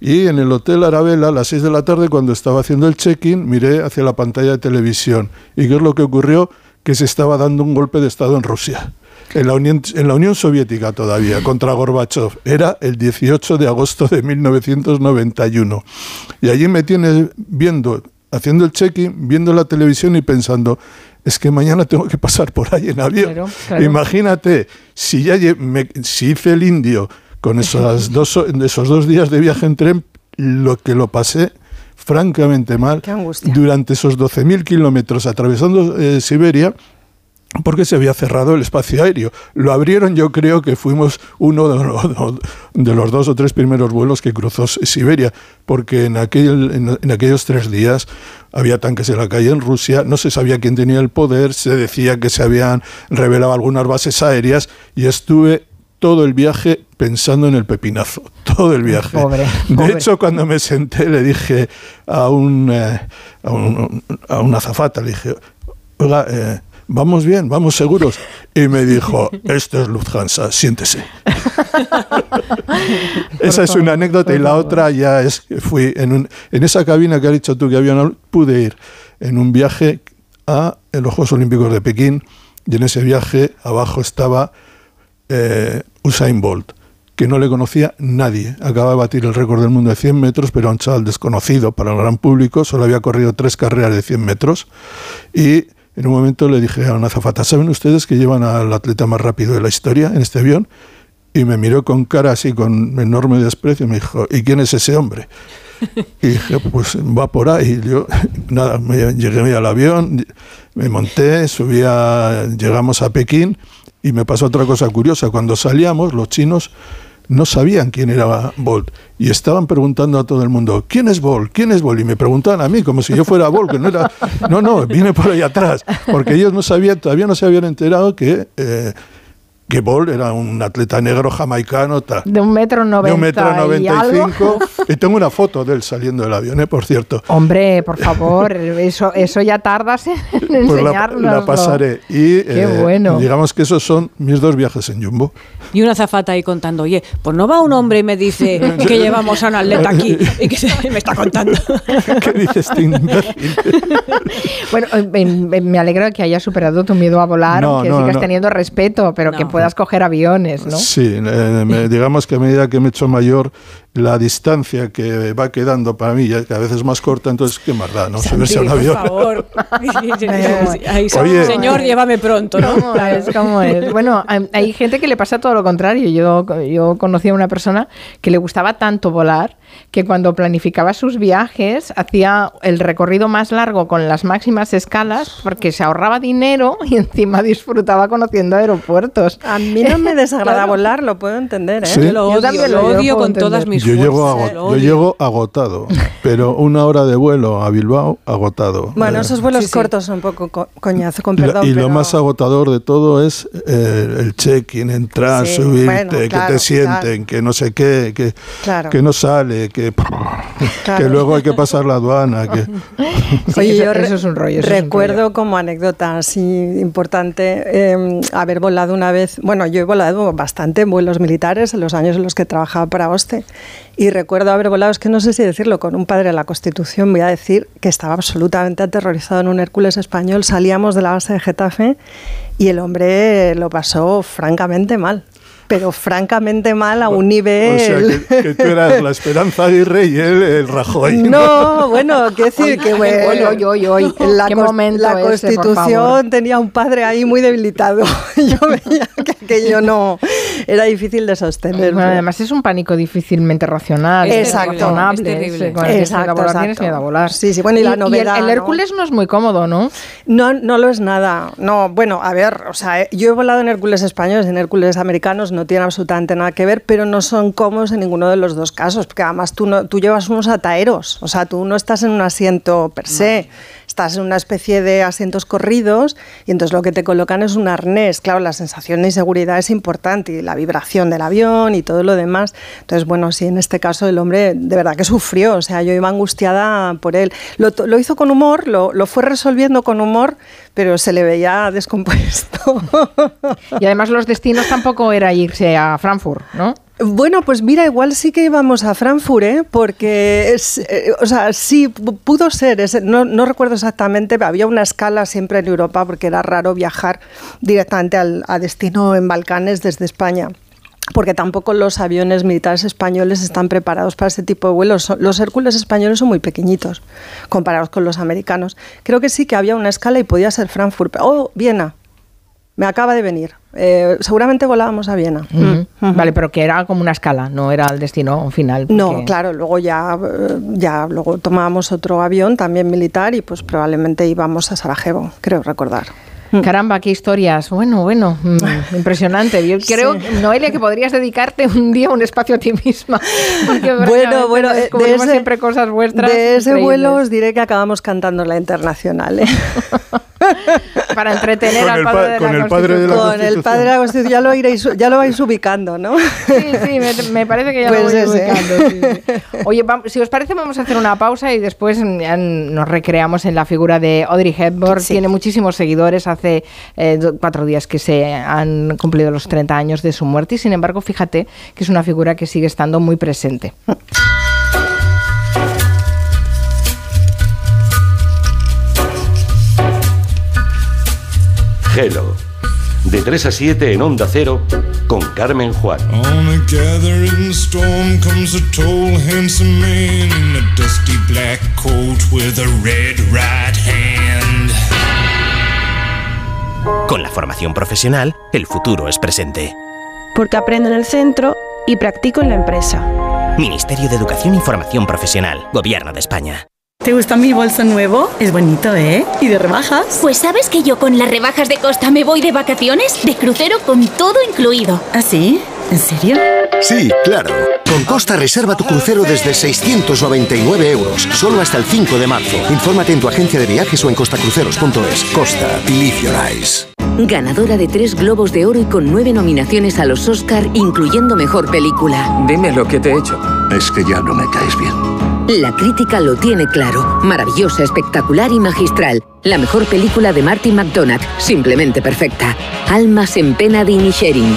Y en el hotel Arabella, a las 6 de la tarde, cuando estaba haciendo el check-in, miré hacia la pantalla de televisión. ¿Y qué es lo que ocurrió? Que se estaba dando un golpe de Estado en Rusia. En la, Unión, en la Unión Soviética todavía, contra Gorbachev. Era el 18 de agosto de 1991. Y allí me tienes viendo, haciendo el check-in, viendo la televisión y pensando, es que mañana tengo que pasar por ahí en avión. Claro, claro. Imagínate, si ya me- si hice el indio con esas dos, esos dos días de viaje en tren, lo que lo pasé francamente mal durante esos 12.000 kilómetros atravesando eh, Siberia porque se había cerrado el espacio aéreo. Lo abrieron, yo creo que fuimos uno de los, de los dos o tres primeros vuelos que cruzó Siberia, porque en, aquel, en, en aquellos tres días había tanques en la calle en Rusia, no se sabía quién tenía el poder, se decía que se habían revelado algunas bases aéreas y estuve todo el viaje pensando en el pepinazo, todo el viaje. Pobre, de hecho, cuando me senté le dije a un, eh, a, un- a una azafata, le dije, oiga, eh, vamos bien, vamos seguros. Y me dijo, esto es Lufthansa, siéntese. Esa es una anécdota y la otra ya es que fui en, un- en esa cabina que has dicho tú que había, no pude ir en un viaje a los Juegos Olímpicos de Pekín y en ese viaje abajo estaba eh, Usain Bolt, que no le conocía nadie. Acaba de batir el récord del mundo de 100 metros, pero un chaval desconocido para el gran público, solo había corrido tres carreras de 100 metros y en un momento le dije a una azafata, ¿saben ustedes que llevan al atleta más rápido de la historia en este avión? Y me miró con cara así, con enorme desprecio, y me dijo, ¿y quién es ese hombre? Y dije, pues va por ahí. Yo, nada, me llegué al avión, me monté, subí a, llegamos a Pekín y me pasó otra cosa curiosa. Cuando salíamos, los chinos no sabían quién era Bolt y estaban preguntando a todo el mundo, ¿quién es Bolt? ¿Quién es Bolt? Y me preguntaban a mí como si yo fuera Bolt, que no era... No, no, vine por ahí atrás, porque ellos no sabían, todavía no se habían enterado que... eh, que Bolt era un atleta negro jamaicano, tal. De un metro noventa De un metro y noventa y algo. cinco. Y tengo una foto de él saliendo del avión, ¿eh? por cierto. Hombre, por favor, eso, eso ya tardas en Pues la, enseñarnos. la pasaré. Y Qué eh, bueno. digamos que esos son mis dos viajes en Jumbo. Y una zafata ahí contando, oye, pues no va un hombre y me dice que llevamos a un atleta aquí y que se- me está contando. ¿Qué dices, este imbécil? Bueno, eh, eh, me alegro de que hayas superado tu miedo a volar, No, que no, sigas no. teniendo respeto, pero que puedas coger aviones, ¿no? Sí, eh, digamos que a medida que me he hecho mayor, la distancia que va quedando para mí ya cada vez es más corta, entonces, ¿qué más da? ¿no? Subirse a un por avión. favor. Ay, Oye. señor, llévame pronto, ¿no? ¿Cómo es? ¿Cómo es? Bueno, hay, hay gente que le pasa todo lo contrario. Yo, yo conocí a una persona que le gustaba tanto volar que cuando planificaba sus viajes hacía el recorrido más largo con las máximas escalas porque se ahorraba dinero y encima disfrutaba conociendo aeropuertos. A mí no me desagrada volar, lo puedo entender, ¿eh? Sí. Yo lo Yo odio, también lo odio con todas mis yo llego, yo llego agotado, pero una hora de vuelo a Bilbao agotado. Bueno, Eh, esos vuelos cortos son un poco co- coñazo, con y lo- perdón. y lo pero- más agotador de todo es eh, el check-in, entrar, Sí, subirte, bueno, que claro, te sienten, que no sé qué, que, Claro. que no sale, que, Claro. que luego hay que pasar la aduana. Que, Oye, yo re- eso es un rollo, eso es un recuerdo como anécdota así importante eh, haber volado una vez, bueno, yo he volado bastante en vuelos militares en los años en los que trabajaba para OSTE y recuerdo haber volado, es que no sé si decirlo, con un padre de la Constitución, voy a decir que estaba absolutamente aterrorizado en un Hércules español, salíamos de la base de Getafe y el hombre lo pasó francamente mal. Pero francamente mal a un nivel... o sea, que, que tú eras la Esperanza Aguirre y él el Rajoy. No, bueno, quiero decir que bueno, oy, oy. la, Qué la ese, Constitución tenía un padre ahí muy debilitado. Yo veía que aquello no era difícil de sostener. Bueno, además es un pánico difícilmente racional. Exacto, razonable, es terrible. con el Exacto, exacto. miedo a volar. Sí, sí, bueno, y la el- novedad, el, ¿no? Hércules ¿no? es muy cómodo, ¿no? No, no lo es nada. No, bueno, a ver, o sea, eh, yo he volado en Hércules españoles, en Hércules americanos, no tienen absolutamente nada que ver, pero no son cómodos en ninguno de los dos casos, porque además tú, no, tú llevas unos ataeros, o sea, tú no estás en un asiento per se, estás en una especie de asientos corridos y entonces lo que te colocan es un arnés. Claro, la sensación de inseguridad es importante y la vibración del avión y todo lo demás. Entonces, bueno, sí, en este caso el hombre de verdad que sufrió, o sea, yo iba angustiada por él. Lo, lo hizo con humor, lo, lo fue resolviendo con humor, pero se le veía descompuesto. Y además los destinos tampoco era irse a Frankfurt, ¿no? Bueno, pues mira, igual sí que íbamos a Frankfurt, ¿eh? porque, eh, o sea, sí, pu- pudo ser, no, no recuerdo exactamente, había una escala siempre en Europa porque era raro viajar directamente al, a destino en Balcanes desde España. Porque tampoco los aviones militares españoles están preparados para ese tipo de vuelos. Los Hércules españoles son muy pequeñitos comparados con los americanos. Creo que sí que había una escala y podía ser Frankfurt. Oh, Viena. Me acaba de venir. Eh, seguramente volábamos a Viena. Mm. Vale, pero que era como una escala, no era el destino final. No, claro, luego ya, eh, ya luego tomábamos otro avión también militar y pues probablemente íbamos a Sarajevo, creo recordar. Caramba, qué historias. Bueno, bueno, mm, impresionante. Yo creo, Noelia, que podrías dedicarte un día un espacio a ti misma. Porque Bueno, bueno, eh, de ese, siempre cosas vuestras. de ese increíbles. vuelo os diré que acabamos cantando la internacional. ¿eh? Para entretener Con al padre pa- de la con el padre de la Con el Constitución. padre de la Constitución, ya lo, iréis, ya lo vais ubicando, ¿no? Sí, sí, me, me parece que ya Pues lo voy ese. ubicando. sí, sí. Oye, vam- si os parece, vamos a hacer una pausa y después mm, ya nos recreamos en la figura de Audrey Hepburn. Sí. Tiene muchísimos seguidores. Hace eh, do- cuatro días que se han cumplido los 30 años de su muerte y, sin embargo, fíjate que es una figura que sigue estando muy presente. Hello. De 3 a 7 en Onda Cero con Carmen Juan. On a gathering storm comes a tall, handsome man in a dusty black coat with a red right hand. Con la formación profesional, el futuro es presente. Porque aprendo en el centro y practico en la empresa. Ministerio de Educación y Formación Profesional, Gobierno de España. ¿Te gusta mi bolso nuevo? Es bonito, ¿eh? ¿Y de rebajas? Pues sabes que yo con las rebajas de Costa me voy de vacaciones, de crucero con todo incluido. ¿Ah, sí? ¿En serio? Sí, claro. Con Costa reserva tu crucero desde 699 euros, solo hasta el 5 de marzo. Infórmate en tu agencia de viajes o en costacruceros.es. Costa, live your eyes. Ganadora de tres Globos de Oro y con nueve nominaciones a los Oscar, incluyendo Mejor Película. Dime lo que te he hecho. Es que ya no me caes bien. La crítica lo tiene claro. Maravillosa, espectacular y magistral. La mejor película de Martin McDonagh. Simplemente perfecta. Almas en pena de Inisherin.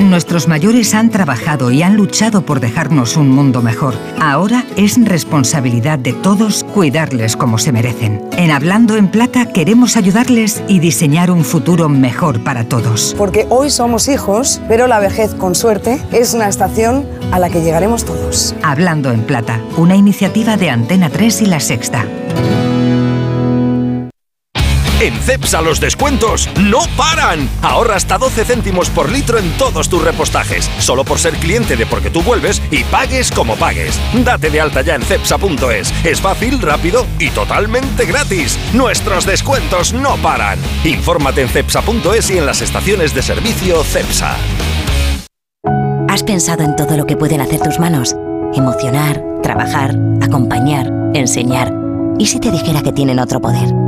Nuestros mayores han trabajado y han luchado por dejarnos un mundo mejor. Ahora es responsabilidad de todos cuidarles como se merecen. En Hablando en Plata queremos ayudarles y diseñar un futuro mejor para todos. Porque hoy somos hijos, pero la vejez, con suerte, es una estación a la que llegaremos todos. Hablando en Plata, una iniciativa de Antena 3 y La Sexta. En CEPSA los descuentos no paran. Ahorra hasta 12 céntimos por litro en todos tus repostajes, solo por ser cliente de Porque tú vuelves y pagues como pagues. Date de alta ya en cepsa.es. Es fácil, rápido y totalmente gratis. Nuestros descuentos no paran. Infórmate en cepsa.es y en las estaciones de servicio CEPSA. ¿Has pensado en todo lo que pueden hacer tus manos? Emocionar, trabajar, acompañar, enseñar. ¿Y si te dijera que tienen otro poder?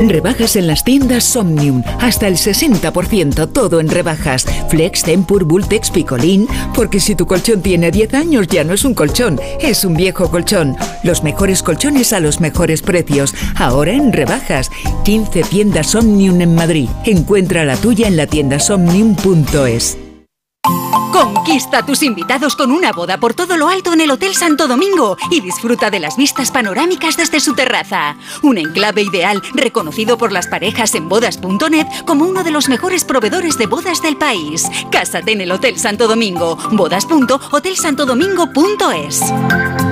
Rebajas en las tiendas Somnium. Hasta el 60%, todo en rebajas. Flex, Tempur, Bultex, Picolín. Porque si tu colchón tiene 10 años ya no es un colchón, es un viejo colchón. Los mejores colchones a los mejores precios. Ahora en rebajas. 15 tiendas Omnium en Madrid. Encuentra la tuya en la tienda somnium.es. Conquista a tus invitados con una boda por todo lo alto en el Hotel Santo Domingo y disfruta de las vistas panorámicas desde su terraza. Un enclave ideal reconocido por las parejas en bodas.net como uno de los mejores proveedores de bodas del país. Cásate en el Hotel Santo Domingo. Bodas.hotelsantodomingo.es.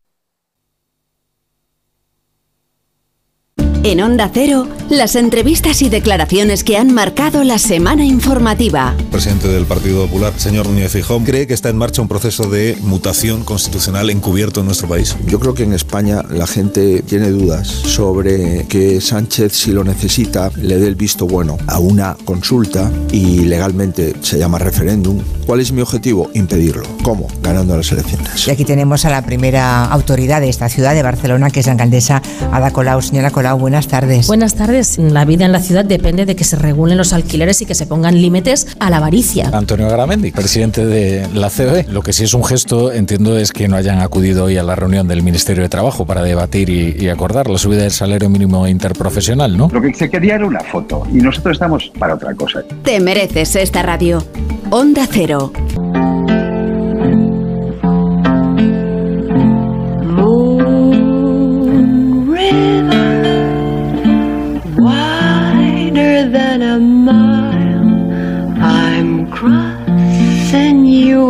En Onda Cero, las entrevistas y declaraciones que han marcado la semana informativa. presidente del Partido Popular, señor Núñez Fijón, cree que está en marcha un proceso de mutación constitucional encubierto en nuestro país. Yo creo que en España la gente tiene dudas sobre que Sánchez, si lo necesita, le dé el visto bueno a una consulta y legalmente se llama referéndum. ¿Cuál es mi objetivo? Impedirlo. ¿Cómo? Ganando las elecciones. Y aquí tenemos a la primera autoridad de esta ciudad, de Barcelona, que es la alcaldesa Ada Colau. Señora Colau, buenas tardes. Buenas tardes. La vida en la ciudad depende de que se regulen los alquileres y que se pongan límites a la avaricia. Antonio Garamendi, presidente de la COE. Lo que sí es un gesto, entiendo, es que no hayan acudido hoy a la reunión del Ministerio de Trabajo para debatir y, y acordar la subida del salario mínimo interprofesional, ¿no? Lo que se quería era una foto y nosotros estamos para otra cosa. Te mereces esta radio. Onda Cero.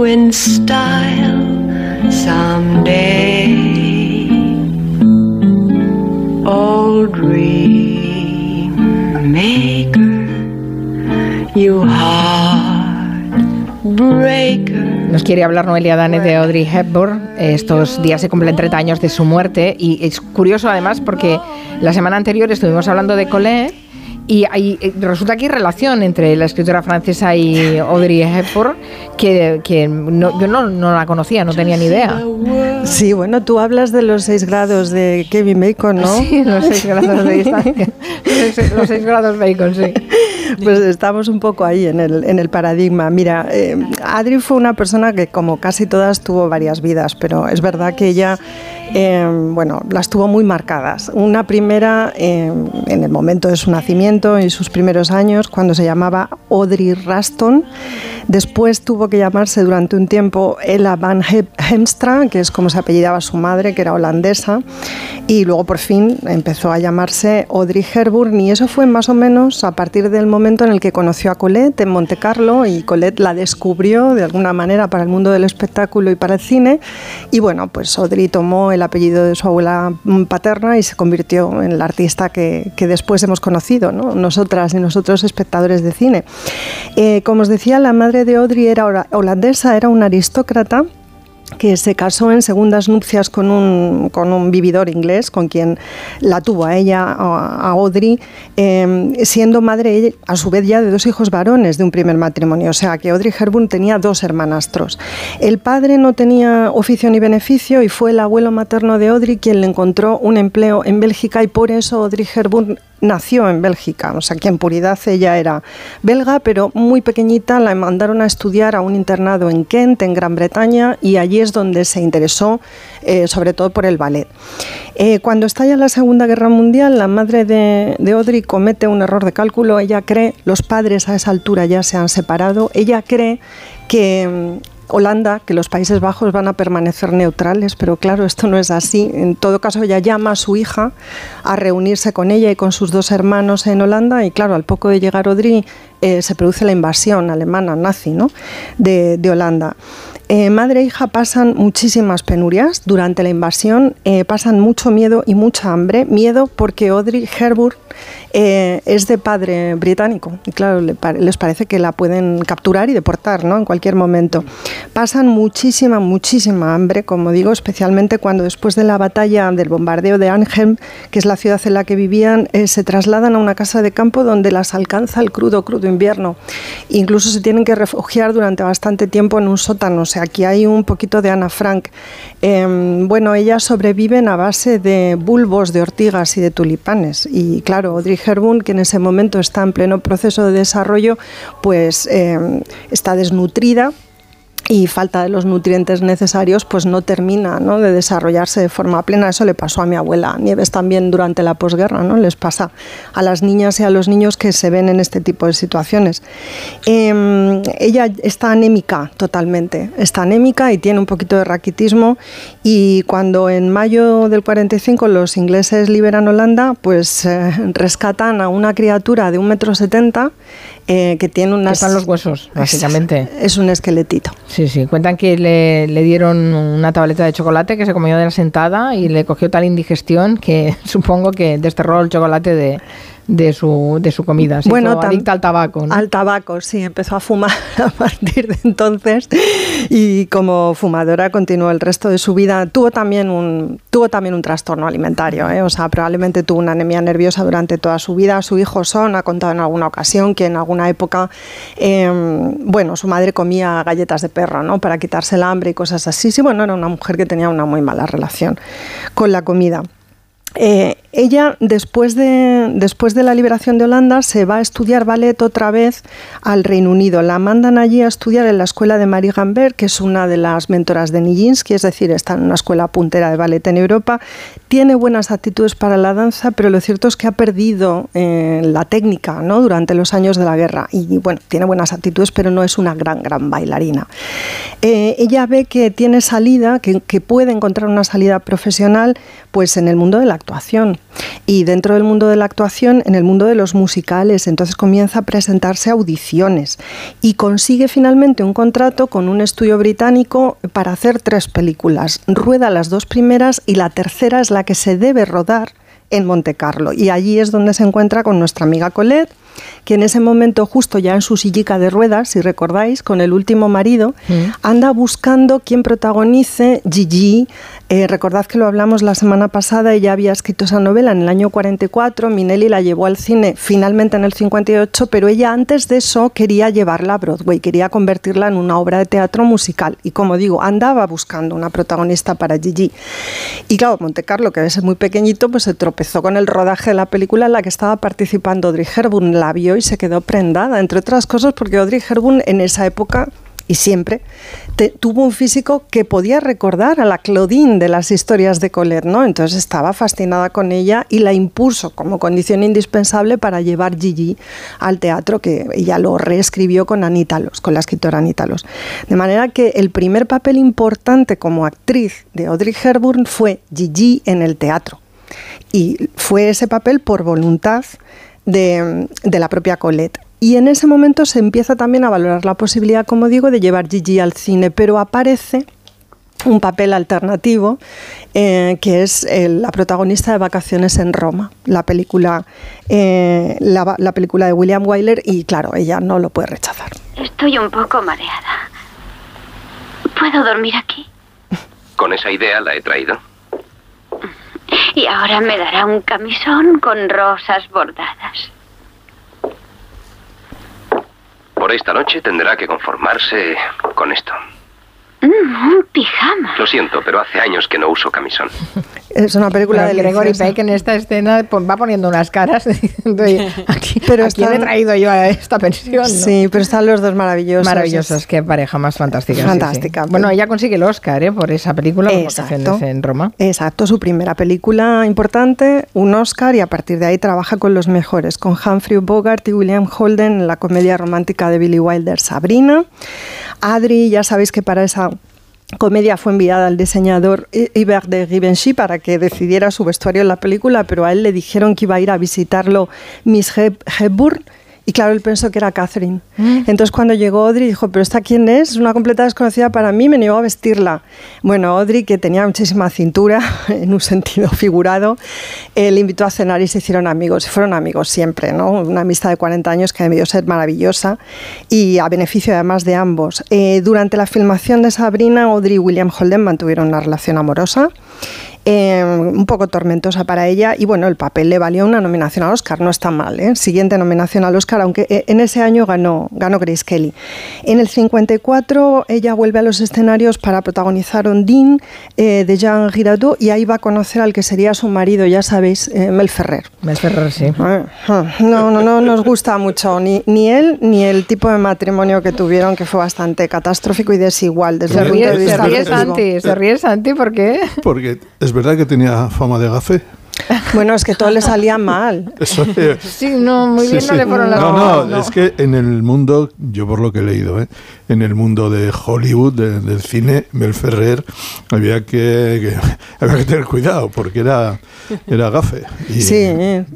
You in style someday. Old dream maker, you heartbreaker. Nos quiere hablar Noelia Danes de Audrey Hepburn. Estos días se cumplen 30 años de su muerte y es curioso además porque la semana anterior estuvimos hablando de Colette y hay- eh, resulta que hay relación entre la escritora francesa y Audrey Hepburn que, que no- yo no, no la conocía, no tenía ni idea. Sí, bueno, tú hablas de los seis grados de Kevin Bacon, ¿no? Sí, los seis grados de distancia. Los seis- grados Bacon, sí. Pues estamos un poco ahí en el, en el paradigma. Mira, eh, Adri fue una persona que como casi todas tuvo varias vidas, pero es verdad que ella eh, bueno, las tuvo muy marcadas. Una primera eh, en el momento de su nacimiento y sus primeros años, cuando se llamaba Audrey Raston. Después tuvo que llamarse durante un tiempo Ella van Hemstra, que es como se apellidaba su madre, que era holandesa. Y luego por fin empezó a llamarse Audrey Hepburn y eso fue más o menos a partir del momento en el que conoció a Colette en Monte Carlo y Colette la descubrió de alguna manera para el mundo del espectáculo y para el cine. Y bueno, pues Audrey tomó el apellido de su abuela paterna y se convirtió en la artista que, que después hemos conocido, ¿no? nosotras y nosotros espectadores de cine. Eh, como os decía, la madre de Audrey era holandesa, era una aristócrata que se casó en segundas nupcias con un, con un vividor inglés, con quien la tuvo a ella, a, Audrey, em, siendo madre a su vez ya de dos hijos varones de un primer matrimonio. O sea que Audrey Hepburn tenía dos hermanastros. El padre no tenía oficio ni beneficio y fue el abuelo materno de Audrey quien le encontró un empleo en Bélgica y por eso Audrey Hepburn nació en Bélgica, o sea que en puridad ella era belga, pero muy pequeñita la mandaron a estudiar a un internado en Kent, en Gran Bretaña, y allí es donde se interesó eh, sobre todo por el ballet. Eh, cuando estalla la Segunda Guerra Mundial, la madre de, de Audrey comete un error de cálculo, ella cree, los padres a esa altura ya se han separado, ella cree que Holanda, que los Países Bajos van a permanecer neutrales, pero claro, esto no es así. En todo caso, ella llama a su hija a reunirse con ella y con sus dos hermanos en Holanda y claro, al poco de llegar Audrey eh, se produce la invasión alemana nazi ¿no? de, Holanda. Eh, madre e hija pasan muchísimas penurias durante la invasión, eh, pasan mucho miedo y mucha hambre. Miedo porque Audrey Hepburn es de padre británico y claro, les parece que la pueden capturar y deportar ¿no? en cualquier momento. Pasan muchísima, muchísima hambre, como digo, especialmente cuando después de la batalla del bombardeo de Arnhem, que es la ciudad en la que vivían, se trasladan a una casa de campo donde las alcanza el crudo, crudo invierno. Incluso se tienen que refugiar durante bastante tiempo en un sótano. O sea, aquí hay un poquito de Ana Frank. Em, bueno, ellas sobreviven a base de bulbos de ortigas y de tulipanes. Y claro, Audrey Hepburn, que en ese momento está en pleno proceso de desarrollo, pues em, está desnutrida y falta de los nutrientes necesarios, pues no termina ¿no? de desarrollarse de forma plena. Eso le pasó a mi abuela Nieves también durante la posguerra, ¿no? les pasa a las niñas y a los niños que se ven en este tipo de situaciones. Em, ella está anémica totalmente, está anémica y tiene un poquito de raquitismo y cuando en mayo del 45 los ingleses liberan Holanda, pues eh, rescatan a una criatura de un metro setenta eh, que tiene unas... están los huesos, básicamente. Es, un esqueletito. Sí, sí. Cuentan que le, le, dieron una tableta de chocolate que se comió de la sentada y le cogió tal indigestión que supongo que desterró el chocolate de, de su, de su comida. Se bueno, adicta al tabaco. Al tabaco, sí, empezó a fumar a partir de entonces y como fumadora continuó el resto de su vida. Tuvo también un, tuvo también un trastorno alimentario, ¿eh? o sea, probablemente tuvo una anemia nerviosa durante toda su vida. Su hijo Son ha contado en alguna ocasión que en alguna época, em, bueno, su madre comía galletas de perro, ¿no? Para quitarse el hambre y cosas así. Sí, bueno, era una mujer que tenía una muy mala relación con la comida. Eh, ella, después de, después de la liberación de Holanda, se va a estudiar ballet otra vez al Reino Unido. La mandan allí a estudiar en la escuela de Marie Gambert, que es una de las mentoras de Nijinsky, es decir, está en una escuela puntera de ballet en Europa. Tiene buenas actitudes para la danza, pero lo cierto es que ha perdido eh, la técnica ¿no? durante los años de la guerra. Y bueno, tiene buenas actitudes, pero no es una gran, gran bailarina. Eh, ella ve que tiene salida, que, que puede encontrar una salida profesional pues en el mundo de la actuación. Y dentro del mundo de la actuación, en el mundo de los musicales, entonces comienza a presentarse audiciones y consigue finalmente un contrato con un estudio británico para hacer tres películas. Rueda las dos primeras y la tercera es la que se debe rodar en Monte Carlo. Y allí es donde se encuentra con nuestra amiga Colette que en ese momento, justo ya en su sillica de ruedas, si recordáis, con el último marido, mm. anda buscando quien protagonice Gigi. Eh, recordad que lo hablamos la semana pasada, ella había escrito esa novela en el año 44, Minelli la llevó al cine finalmente en el 58, pero ella antes de eso quería llevarla a Broadway, quería convertirla en una obra de teatro musical. Y como digo, andaba buscando una protagonista para Gigi. Y claro, Monte Carlo, que ser muy pequeñito, pues se tropezó con el rodaje de la película en la que estaba participando Audrey Hepburn, la vio y se quedó prendada, entre otras cosas porque Audrey Hepburn en esa época y siempre, tuvo un físico que podía recordar a la Claudine de las historias de Colette, ¿no? Entonces estaba fascinada con ella y la impuso como condición indispensable para llevar Gigi al teatro, que ella lo reescribió con Anita Los, con la escritora Anita Los. De manera que el primer papel importante como actriz de Audrey Hepburn fue Gigi en el teatro. Y fue ese papel por voluntad de, de la propia Colette. Y en ese momento se empieza también a valorar la posibilidad, como digo, de llevar Gigi al cine, pero aparece un papel alternativo eh, que es eh, la protagonista de Vacaciones en Roma, la película, eh, la, la película de William Wyler y claro, ella no lo puede rechazar. Estoy un poco mareada. ¿Puedo dormir aquí? Con esa idea la he traído. Y ahora me dará un camisón con rosas bordadas. Por esta noche tendrá que conformarse con esto. Mm, un pijama. Lo siento, pero hace años que no uso camisón. Es una película Pero de Gregory Peck en esta escena va poniendo unas caras diciendo, "Oye, aquí, Pero ¿a quién he traído yo a esta pensión? no?". Sí, pero están los dos maravillosos. Maravillosos, qué pareja más fantástica. Fantástica. sí. Bueno, ella consigue el Oscar ¿eh? por esa película, Vacaciones en Roma. Exacto, su primera película importante, un Oscar, y a partir de ahí trabaja con los mejores, con Humphrey Bogart y William Holden en la comedia romántica de Billy Wilder, Sabrina. Adri, ya sabéis que para esa comedia fue enviada al diseñador Hubert de Givenchy para que decidiera su vestuario en la película, pero a él le dijeron que iba a ir a visitarlo Miss Hep- Hepburn. Y claro, él pensó que era Catherine. Entonces cuando llegó Audrey dijo, pero ¿esta quién es? Es una completa desconocida para mí, me negó a vestirla. Bueno, Audrey, que tenía muchísima cintura, en un sentido figurado, eh, le invitó a cenar y se hicieron amigos. Y fueron amigos siempre, ¿no? Una amistad de 40 años que debió ser maravillosa y a beneficio además de ambos. Eh, durante la filmación de Sabrina, Audrey y William Holden mantuvieron una relación amorosa. Eh, un poco tormentosa para ella y bueno, el papel le valió una nominación al Oscar, no está mal, ¿eh? siguiente nominación al Oscar, aunque eh, en ese año ganó, ganó Grace Kelly. En el 54 ella vuelve a los escenarios para protagonizar Ondine eh, de Jean Giraudoux y ahí va a conocer al que sería su marido, ya sabéis, eh, Mel Ferrer. Mel Ferrer, sí. Ah, ah, No, no, no nos gusta mucho ni, ni él ni el tipo de matrimonio que tuvieron, que fue bastante catastrófico y desigual desde Se el punto de ríe, se vista ríe. Santi, se ríe Santi, ¿por qué? Porque es verdad que tenía fama de gafe. Bueno, es que todo le salía mal. Eso, eh, Sí, no, muy sí, bien no sí. le fueron las no, no, cosas, es que en el mundo, yo por lo que he leído, ¿eh? en el mundo de Hollywood, de- del cine, Mel Ferrer, había que, que- había que tener cuidado porque era, era gafe. Y, Sí,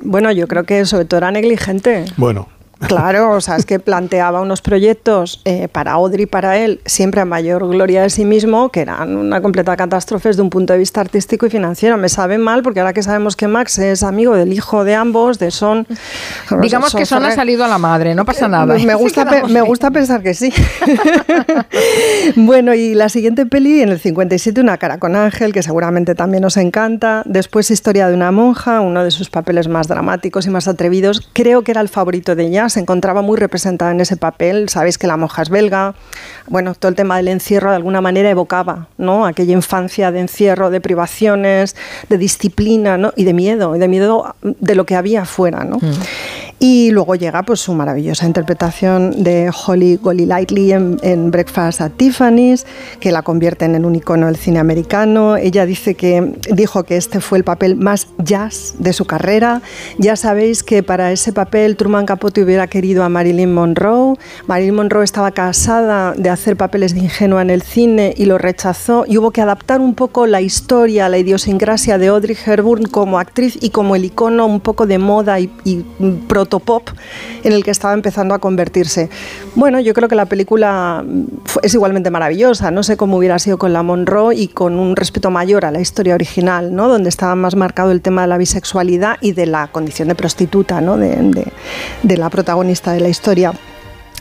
bueno, yo creo que sobre todo era negligente. Bueno, Claro, o sea, es que planteaba unos proyectos eh, para Audrey y para él, siempre a mayor gloria de sí mismo, que eran una completa catástrofe desde un punto de vista artístico y financiero. Me sabe mal porque ahora que sabemos que Max es amigo del hijo de ambos, de Son. Digamos que Son ha salido a la madre, no pasa nada. Me Sí, gusta pensar que sí. bueno, y la siguiente peli, en el 57, Una cara con ángel, que seguramente también nos encanta. Después, Historia de una monja, uno de sus papeles más dramáticos y más atrevidos. Creo que era el favorito de ella, se encontraba muy representada en ese papel. Sabéis que la monja es belga. Bueno, todo el tema del encierro de alguna manera evocaba ¿no? aquella infancia de encierro, de privaciones, de disciplina ¿no? y de miedo, y de miedo de lo que había afuera. ¿no? Y luego llega pues su maravillosa interpretación de Holly Golightly en, en Breakfast at Tiffany's, que la convierte en un icono del cine americano. Ella dice que dijo que este fue el papel más jazz de su carrera. Ya sabéis que para ese papel Truman Capote hubiera querido a Marilyn Monroe. Marilyn Monroe estaba casada de hacer papeles de ingenua en el cine y lo rechazó y hubo que adaptar un poco la historia, la idiosincrasia de Audrey Hepburn como actriz y como el icono un poco de moda y, y protopop en el que estaba empezando a convertirse. Bueno, yo creo que la película mm, es igualmente maravillosa. No sé cómo hubiera sido con la Monroe y con un respeto mayor a la historia original, ¿no? donde estaba más marcado el tema de la bisexualidad y de la condición de prostituta ¿no? de, de- de la protagonista de la historia.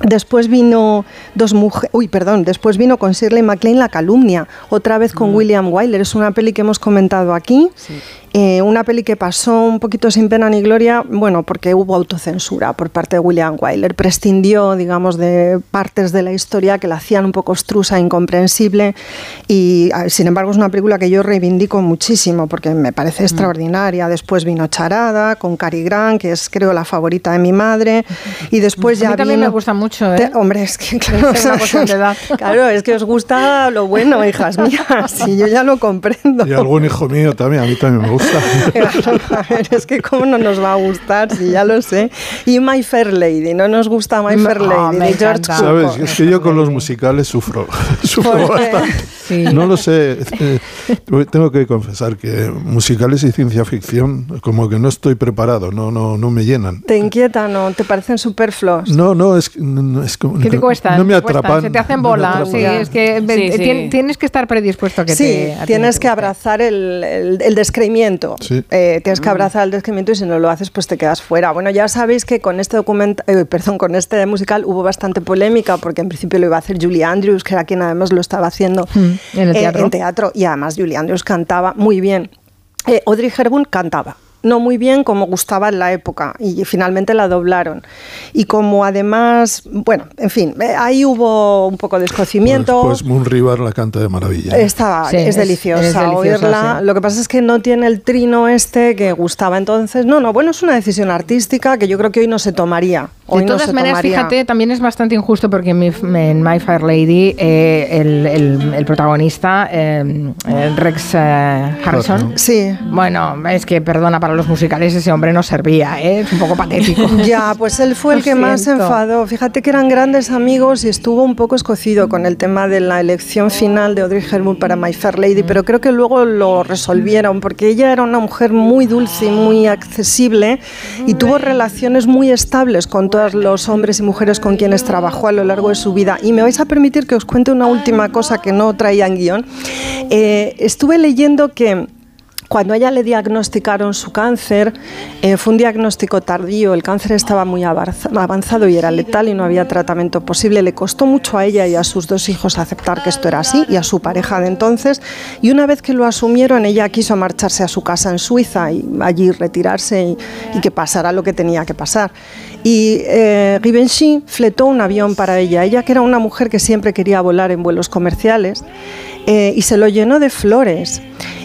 Después vino dos mujeres, uy, perdón, después vino con Shirley MacLaine La calumnia, otra vez con William Wyler, es una peli que hemos comentado aquí. Eh, una peli que pasó un poquito sin pena ni gloria, bueno, porque hubo autocensura por parte de William Wyler. Prescindió, digamos, de partes de la historia que la hacían un poco obstrusa, incomprensible. Y, sin embargo, es una película que yo reivindico muchísimo porque me parece Mm. extraordinaria. Después vino Charada con Cary Grant, que es, creo, la favorita de mi madre. Y después A ya mí también vino- me gusta mucho, ¿eh? Te- hombre, es que claro, ser una cuestión de edad. claro, es que os gusta lo bueno, hijas mías, y yo ya lo comprendo. Y algún hijo mío también, a mí también me gusta. Es que cómo no nos va a gustar, si ya lo sé. Y My Fair Lady, no nos gusta My Fair Ah, Lady de George encanta. ¿Sabes? Cukor. Es que yo con los musicales sufro, sufro bastante. No lo sé, eh, tengo que confesar que musicales y ciencia ficción como que no estoy preparado, no, no, no me llenan. ¿Te inquieta no? ¿Te parecen superfluos? No, no, es, no, es como- ¿Qué te cuesta? No me atrapan. Se te hacen no bola. atrapan. sí, es que Sí, eh, sí. tien- tienes que estar predispuesto a que sí, te. ti tienes que abrazar el, el- el descreimiento. Sí. Eh, tienes Mm. que abrazar el descreimiento y si no lo haces, pues te quedas fuera. Bueno, ya sabéis que con este documental, perdón, con este musical hubo bastante polémica porque en principio lo iba a hacer Julie Andrews, que era quien además lo estaba haciendo Mm, en el eh, teatro. en teatro. Y además Julie Andrews cantaba muy bien. Eh, Audrey Hepburn cantaba. No muy bien como gustaba en la época y finalmente la doblaron. Y como además, bueno, en fin, eh, ahí hubo un poco de escocimiento. Pues Moon River la canta de maravilla. Está, Sí, es, es- deliciosa es oírla. sí. Lo que pasa es que no tiene el trino este que gustaba entonces. No, no, bueno, es una decisión artística que yo creo que hoy no se tomaría. Hoy De todas maneras, tomaría. fíjate, también es bastante injusto porque en, mi- en My Fair Lady eh, el, el- el protagonista, eh, eh, Rex eh, Harrison, Sí. bueno, es que perdona para los musicales, ese hombre no servía, ¿eh? es un poco patético. Ya, pues él fue el que más se enfadó. Fíjate que eran grandes amigos y estuvo un poco escocido con el tema de la elección final de Audrey Hepburn para My Fair Lady, Mm. pero creo que luego lo resolvieron porque ella era una mujer muy dulce y muy accesible y tuvo relaciones muy estables con todos los hombres y mujeres con quienes trabajó a lo largo de su vida. Y me vais a permitir que os cuente una última cosa que no traía en guion. Eh, estuve leyendo que cuando a ella le diagnosticaron su cáncer, eh, fue un diagnóstico tardío, el cáncer estaba muy avanza- avanzado y era letal y no había tratamiento posible. Le costó mucho a ella y a sus dos hijos aceptar que esto era así y a su pareja de entonces. Y una vez que lo asumieron, ella quiso marcharse a su casa en Suiza y allí retirarse y, y que pasara lo que tenía que pasar. Y eh, Givenchy fletó un avión para ella. Ella que era una mujer que siempre quería volar en vuelos comerciales eh, y se lo llenó de flores.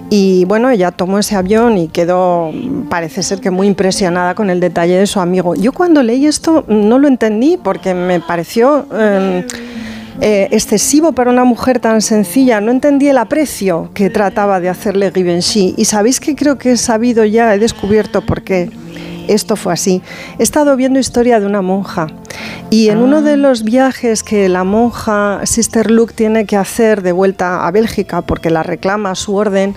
Y bueno, ella tomó ese avión y quedó, parece ser que muy impresionada con el detalle de su amigo. Yo cuando leí esto no lo entendí porque me pareció eh, eh, excesivo para una mujer tan sencilla. No entendí el aprecio que trataba de hacerle Givenchy. Y sabéis que creo que he sabido ya, he descubierto por qué esto fue así. He estado viendo historia de una monja y en uno de los viajes que la monja Sister Luke tiene que hacer de vuelta a Bélgica porque la reclama su orden,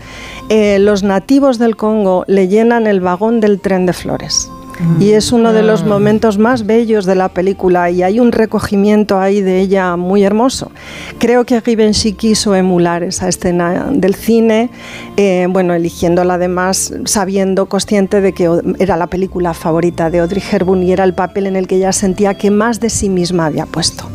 eh, los nativos del Congo le llenan el vagón del tren de flores. Y es uno de los momentos más bellos de la película y hay un recogimiento ahí de ella muy hermoso. Creo que Givenchy quiso emular esa escena del cine, eh, bueno, eligiéndola además sabiendo, consciente de que era la película favorita de Audrey Hepburn y era el papel en el que ella sentía que más de sí misma había puesto.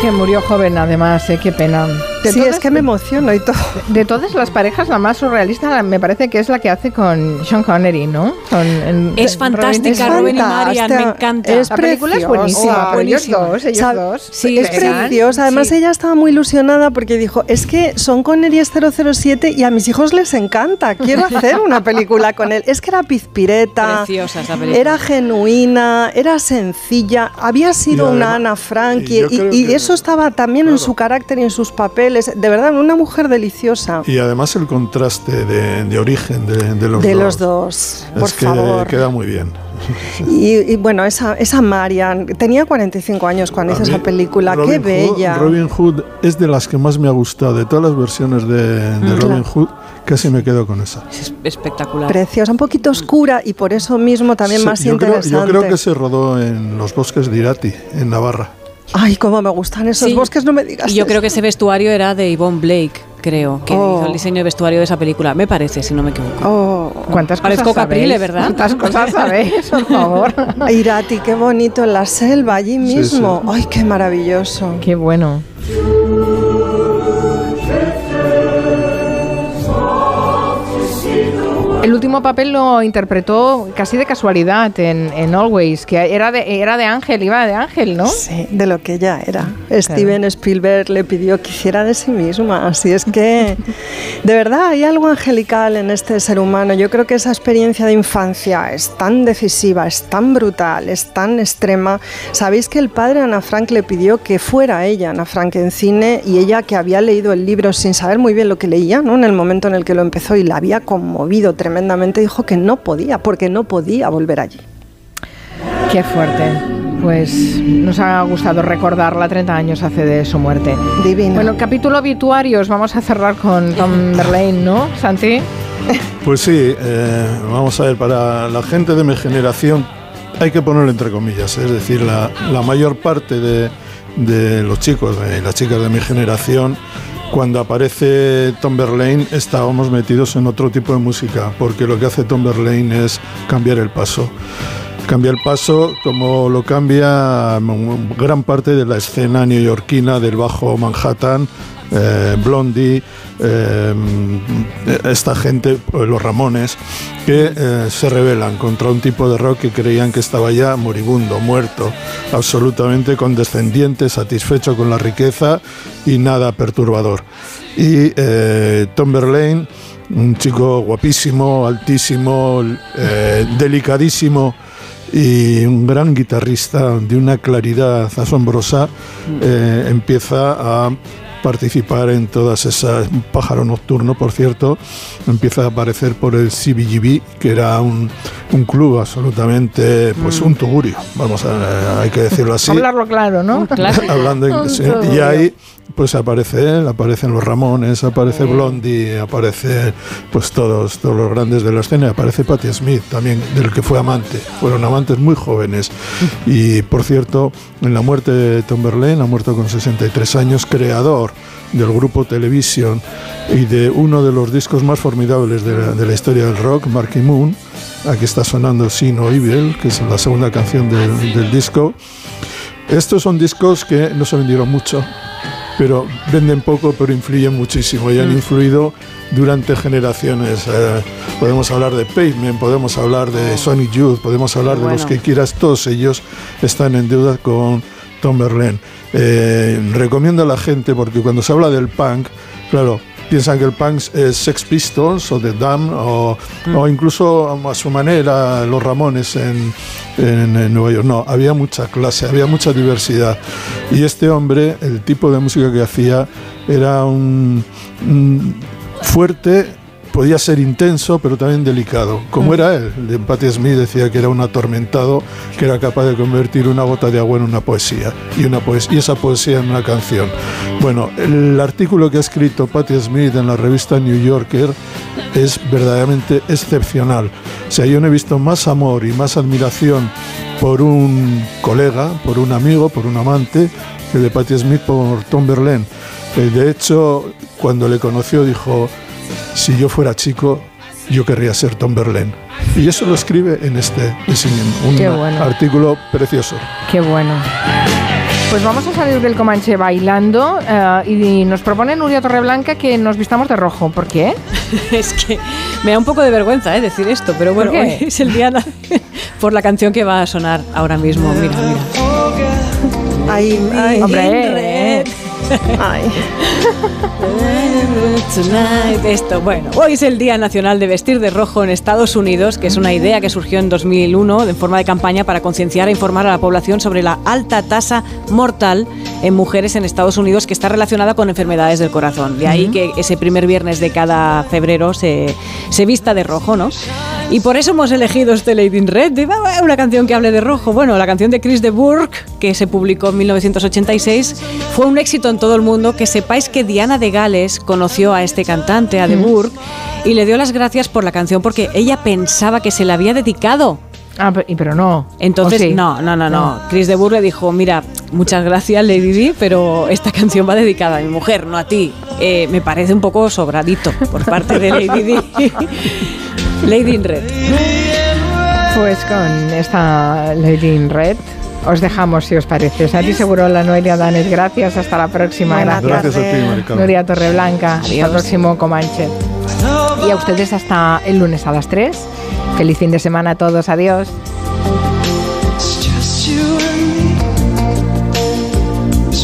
Que murió joven, además, ¿eh? qué pena. De Sí, todas- es que me emociono y todo. De todas las parejas, la más surrealista me parece que es la que hace con Sean Connery, ¿no? Con, en- Es fantástica, Robin- Robin y Marian, me encanta. Es La película es preciosa. buenísima, pero ellos dos, ellos dos. Sí, es preciosa. Además, Sí. ella estaba muy ilusionada porque dijo: Es que Son Connery es 007 y a mis hijos les encanta. Quiero hacer una película con él. Es que era pizpireta, Preciosa esa película. era genuina, era sencilla. Había sido una Ana Frank y eso estaba también en su carácter y en sus papeles. De verdad, una mujer deliciosa. Y además el contraste de, de origen de, de los de dos. los dos, Es por que favor. queda muy bien. Y, y bueno, esa, esa Marian, tenía 45 años cuando A hizo esa película, Robin qué Hood- bella. Robin Hood es de las que más me ha gustado. De todas las versiones de, de Mm. Robin Claro. Hood, casi me quedo con esa. Es espectacular. Preciosa, un poquito oscura y por eso mismo también Sí, más yo, creo, interesante. yo creo que se rodó en los bosques de Irati, en Navarra. Ay, cómo me gustan esos Sí. bosques, no me digas. Y yo creo que ese vestuario era de Yvonne Blake, creo, que Oh. hizo el diseño de vestuario de esa película. Me parece, si no me equivoco. Oh, ¿Cuántas Parezco cosas Caprile, sabéis? ¿verdad? ¿Cuántas cosas sabéis, por favor? Irati, qué bonito en la selva, allí mismo. Ay, qué maravilloso. Qué bueno. El último papel lo interpretó casi de casualidad en, en Always, que era de, era de Ángel, iba de Ángel, ¿no? Sí, de lo que ella era. Steven Spielberg le pidió que hiciera de sí misma. Así es que, de verdad, hay algo angelical en este ser humano. Yo creo que esa experiencia de infancia es tan decisiva, es tan brutal, es tan extrema. Sabéis que el padre Ana Frank le pidió que fuera ella, Ana Frank, en cine, y ella que había leído el libro sin saber muy bien lo que leía, ¿no? En el momento en el que lo empezó y la había conmovido tremendamente, dijo que no podía, porque no podía volver allí. Qué fuerte. Pues nos ha gustado recordarla 30 años hace de su muerte. Divino. Bueno, capítulo obituarios, vamos a cerrar con Tom Verlaine, ¿no, Santi? Pues sí, eh, vamos a ver, para la gente de mi generación hay que ponerlo entre comillas, es decir, la, la mayor parte de, de los chicos y las chicas de mi generación cuando aparece Tom Verlaine estábamos metidos en otro tipo de música, porque lo que hace Tom Verlaine es cambiar el paso. Cambia el paso como lo cambia mm, gran parte de la escena neoyorquina del bajo Manhattan, eh, Blondie, eh, esta gente, los Ramones, que eh, se rebelan contra un tipo de rock que creían que estaba ya moribundo, muerto, absolutamente condescendiente, satisfecho con la riqueza y nada perturbador. Y eh, Tom Verlaine, un chico guapísimo, altísimo, eh, delicadísimo, y un gran guitarrista de una claridad asombrosa eh, empieza a participar en todas esas un pájaro nocturno por cierto empieza a aparecer por el CBGB que era un, un club absolutamente pues un tugurio vamos a hay que decirlo así Hablarlo claro, ¿no? hablando inglés. y ahí pues aparece él, aparecen los Ramones, aparece Blondie, aparece pues todos, todos los grandes de la escena, aparece Patti Smith también, del que fue amante. Fueron amantes muy jóvenes. Y por cierto, en la muerte de Tom Verlaine, ha muerto con 63 años, creador del grupo Television y de uno de los discos más formidables de la, de la historia del rock, Marky Moon. Aquí está sonando Sin o Evil, que es la segunda canción del, del disco. Estos son discos que no se vendieron mucho, pero venden poco, pero influyen muchísimo y han influido durante generaciones. Eh, podemos hablar de Pavement, podemos hablar de Sonic Youth, podemos hablar de los que quieras, todos ellos están en deuda con Tom Verlaine. Eh, recomiendo a la gente, porque cuando se habla del punk, claro, piensan que el punk es Sex Pistols o The Damned o, o incluso a su manera los Ramones en, en- en Nueva York. No, había mucha clase, había mucha diversidad. Y este hombre, el tipo de música que hacía era un, un fuerte, podía ser intenso, pero también delicado, como era él. De Patti Smith decía que era un atormentado, que era capaz de convertir una gota de agua en una poesía y, una poes- y esa poesía en una canción. Bueno, el artículo que ha escrito Patti Smith en la revista New Yorker es verdaderamente excepcional. O sea, yo no he visto más amor y más admiración por un colega, por un amigo, por un amante, que de Patti Smith por Tom Verlaine. Eh, de hecho, cuando le conoció dijo, si yo fuera chico, yo querría ser Tom Verlaine. Y eso lo escribe en este un bueno. artículo precioso. Qué bueno. Pues vamos a salir del Comanche bailando eh, y nos propone Nuria Torreblanca que nos vistamos de rojo. ¿Por qué? es que me da un poco de vergüenza eh, decir esto, pero bueno, ¿Por qué? hoy es el día por la canción que va a sonar ahora mismo. Mira, mira. Ay, ay, Hombre, Ay. Tonight, Esto, bueno, hoy es el Día Nacional de Vestir de Rojo en Estados Unidos, que es una idea que surgió en 2001 en forma de campaña para concienciar e informar a la población sobre la alta tasa mortal en mujeres en Estados Unidos que está relacionada con enfermedades del corazón. De ahí Ujú. que ese primer viernes de cada febrero se, se vista de rojo, ¿no? Y por eso hemos elegido este Lady in Red, de, "Ah, una canción que hable de rojo. Bueno, la canción de Chris de Burgh, que se publicó en 1986, fue un éxito en todo el mundo. Que sepáis que Diana de Gales conoció a este cantante, a de Burgh, y le dio las gracias por la canción porque ella pensaba que se la había dedicado. Ah, pero no. Entonces, no, no, no, no, No. Chris de Burgh le dijo, mira, muchas gracias Lady Di, pero esta canción va dedicada a mi mujer, no a ti. Eh, me parece un poco sobradito por parte de Lady Di. Lady in Red. Pues con esta Lady in Red os dejamos si os parece. A ti seguro la Noelia Danes. Gracias. Hasta la próxima. Buenas Gracias a ti, Mari Carmen. Nuria Torreblanca. Hasta el próximo Comanche. Y a ustedes hasta el lunes a las 3. Feliz fin de semana a todos. Adiós.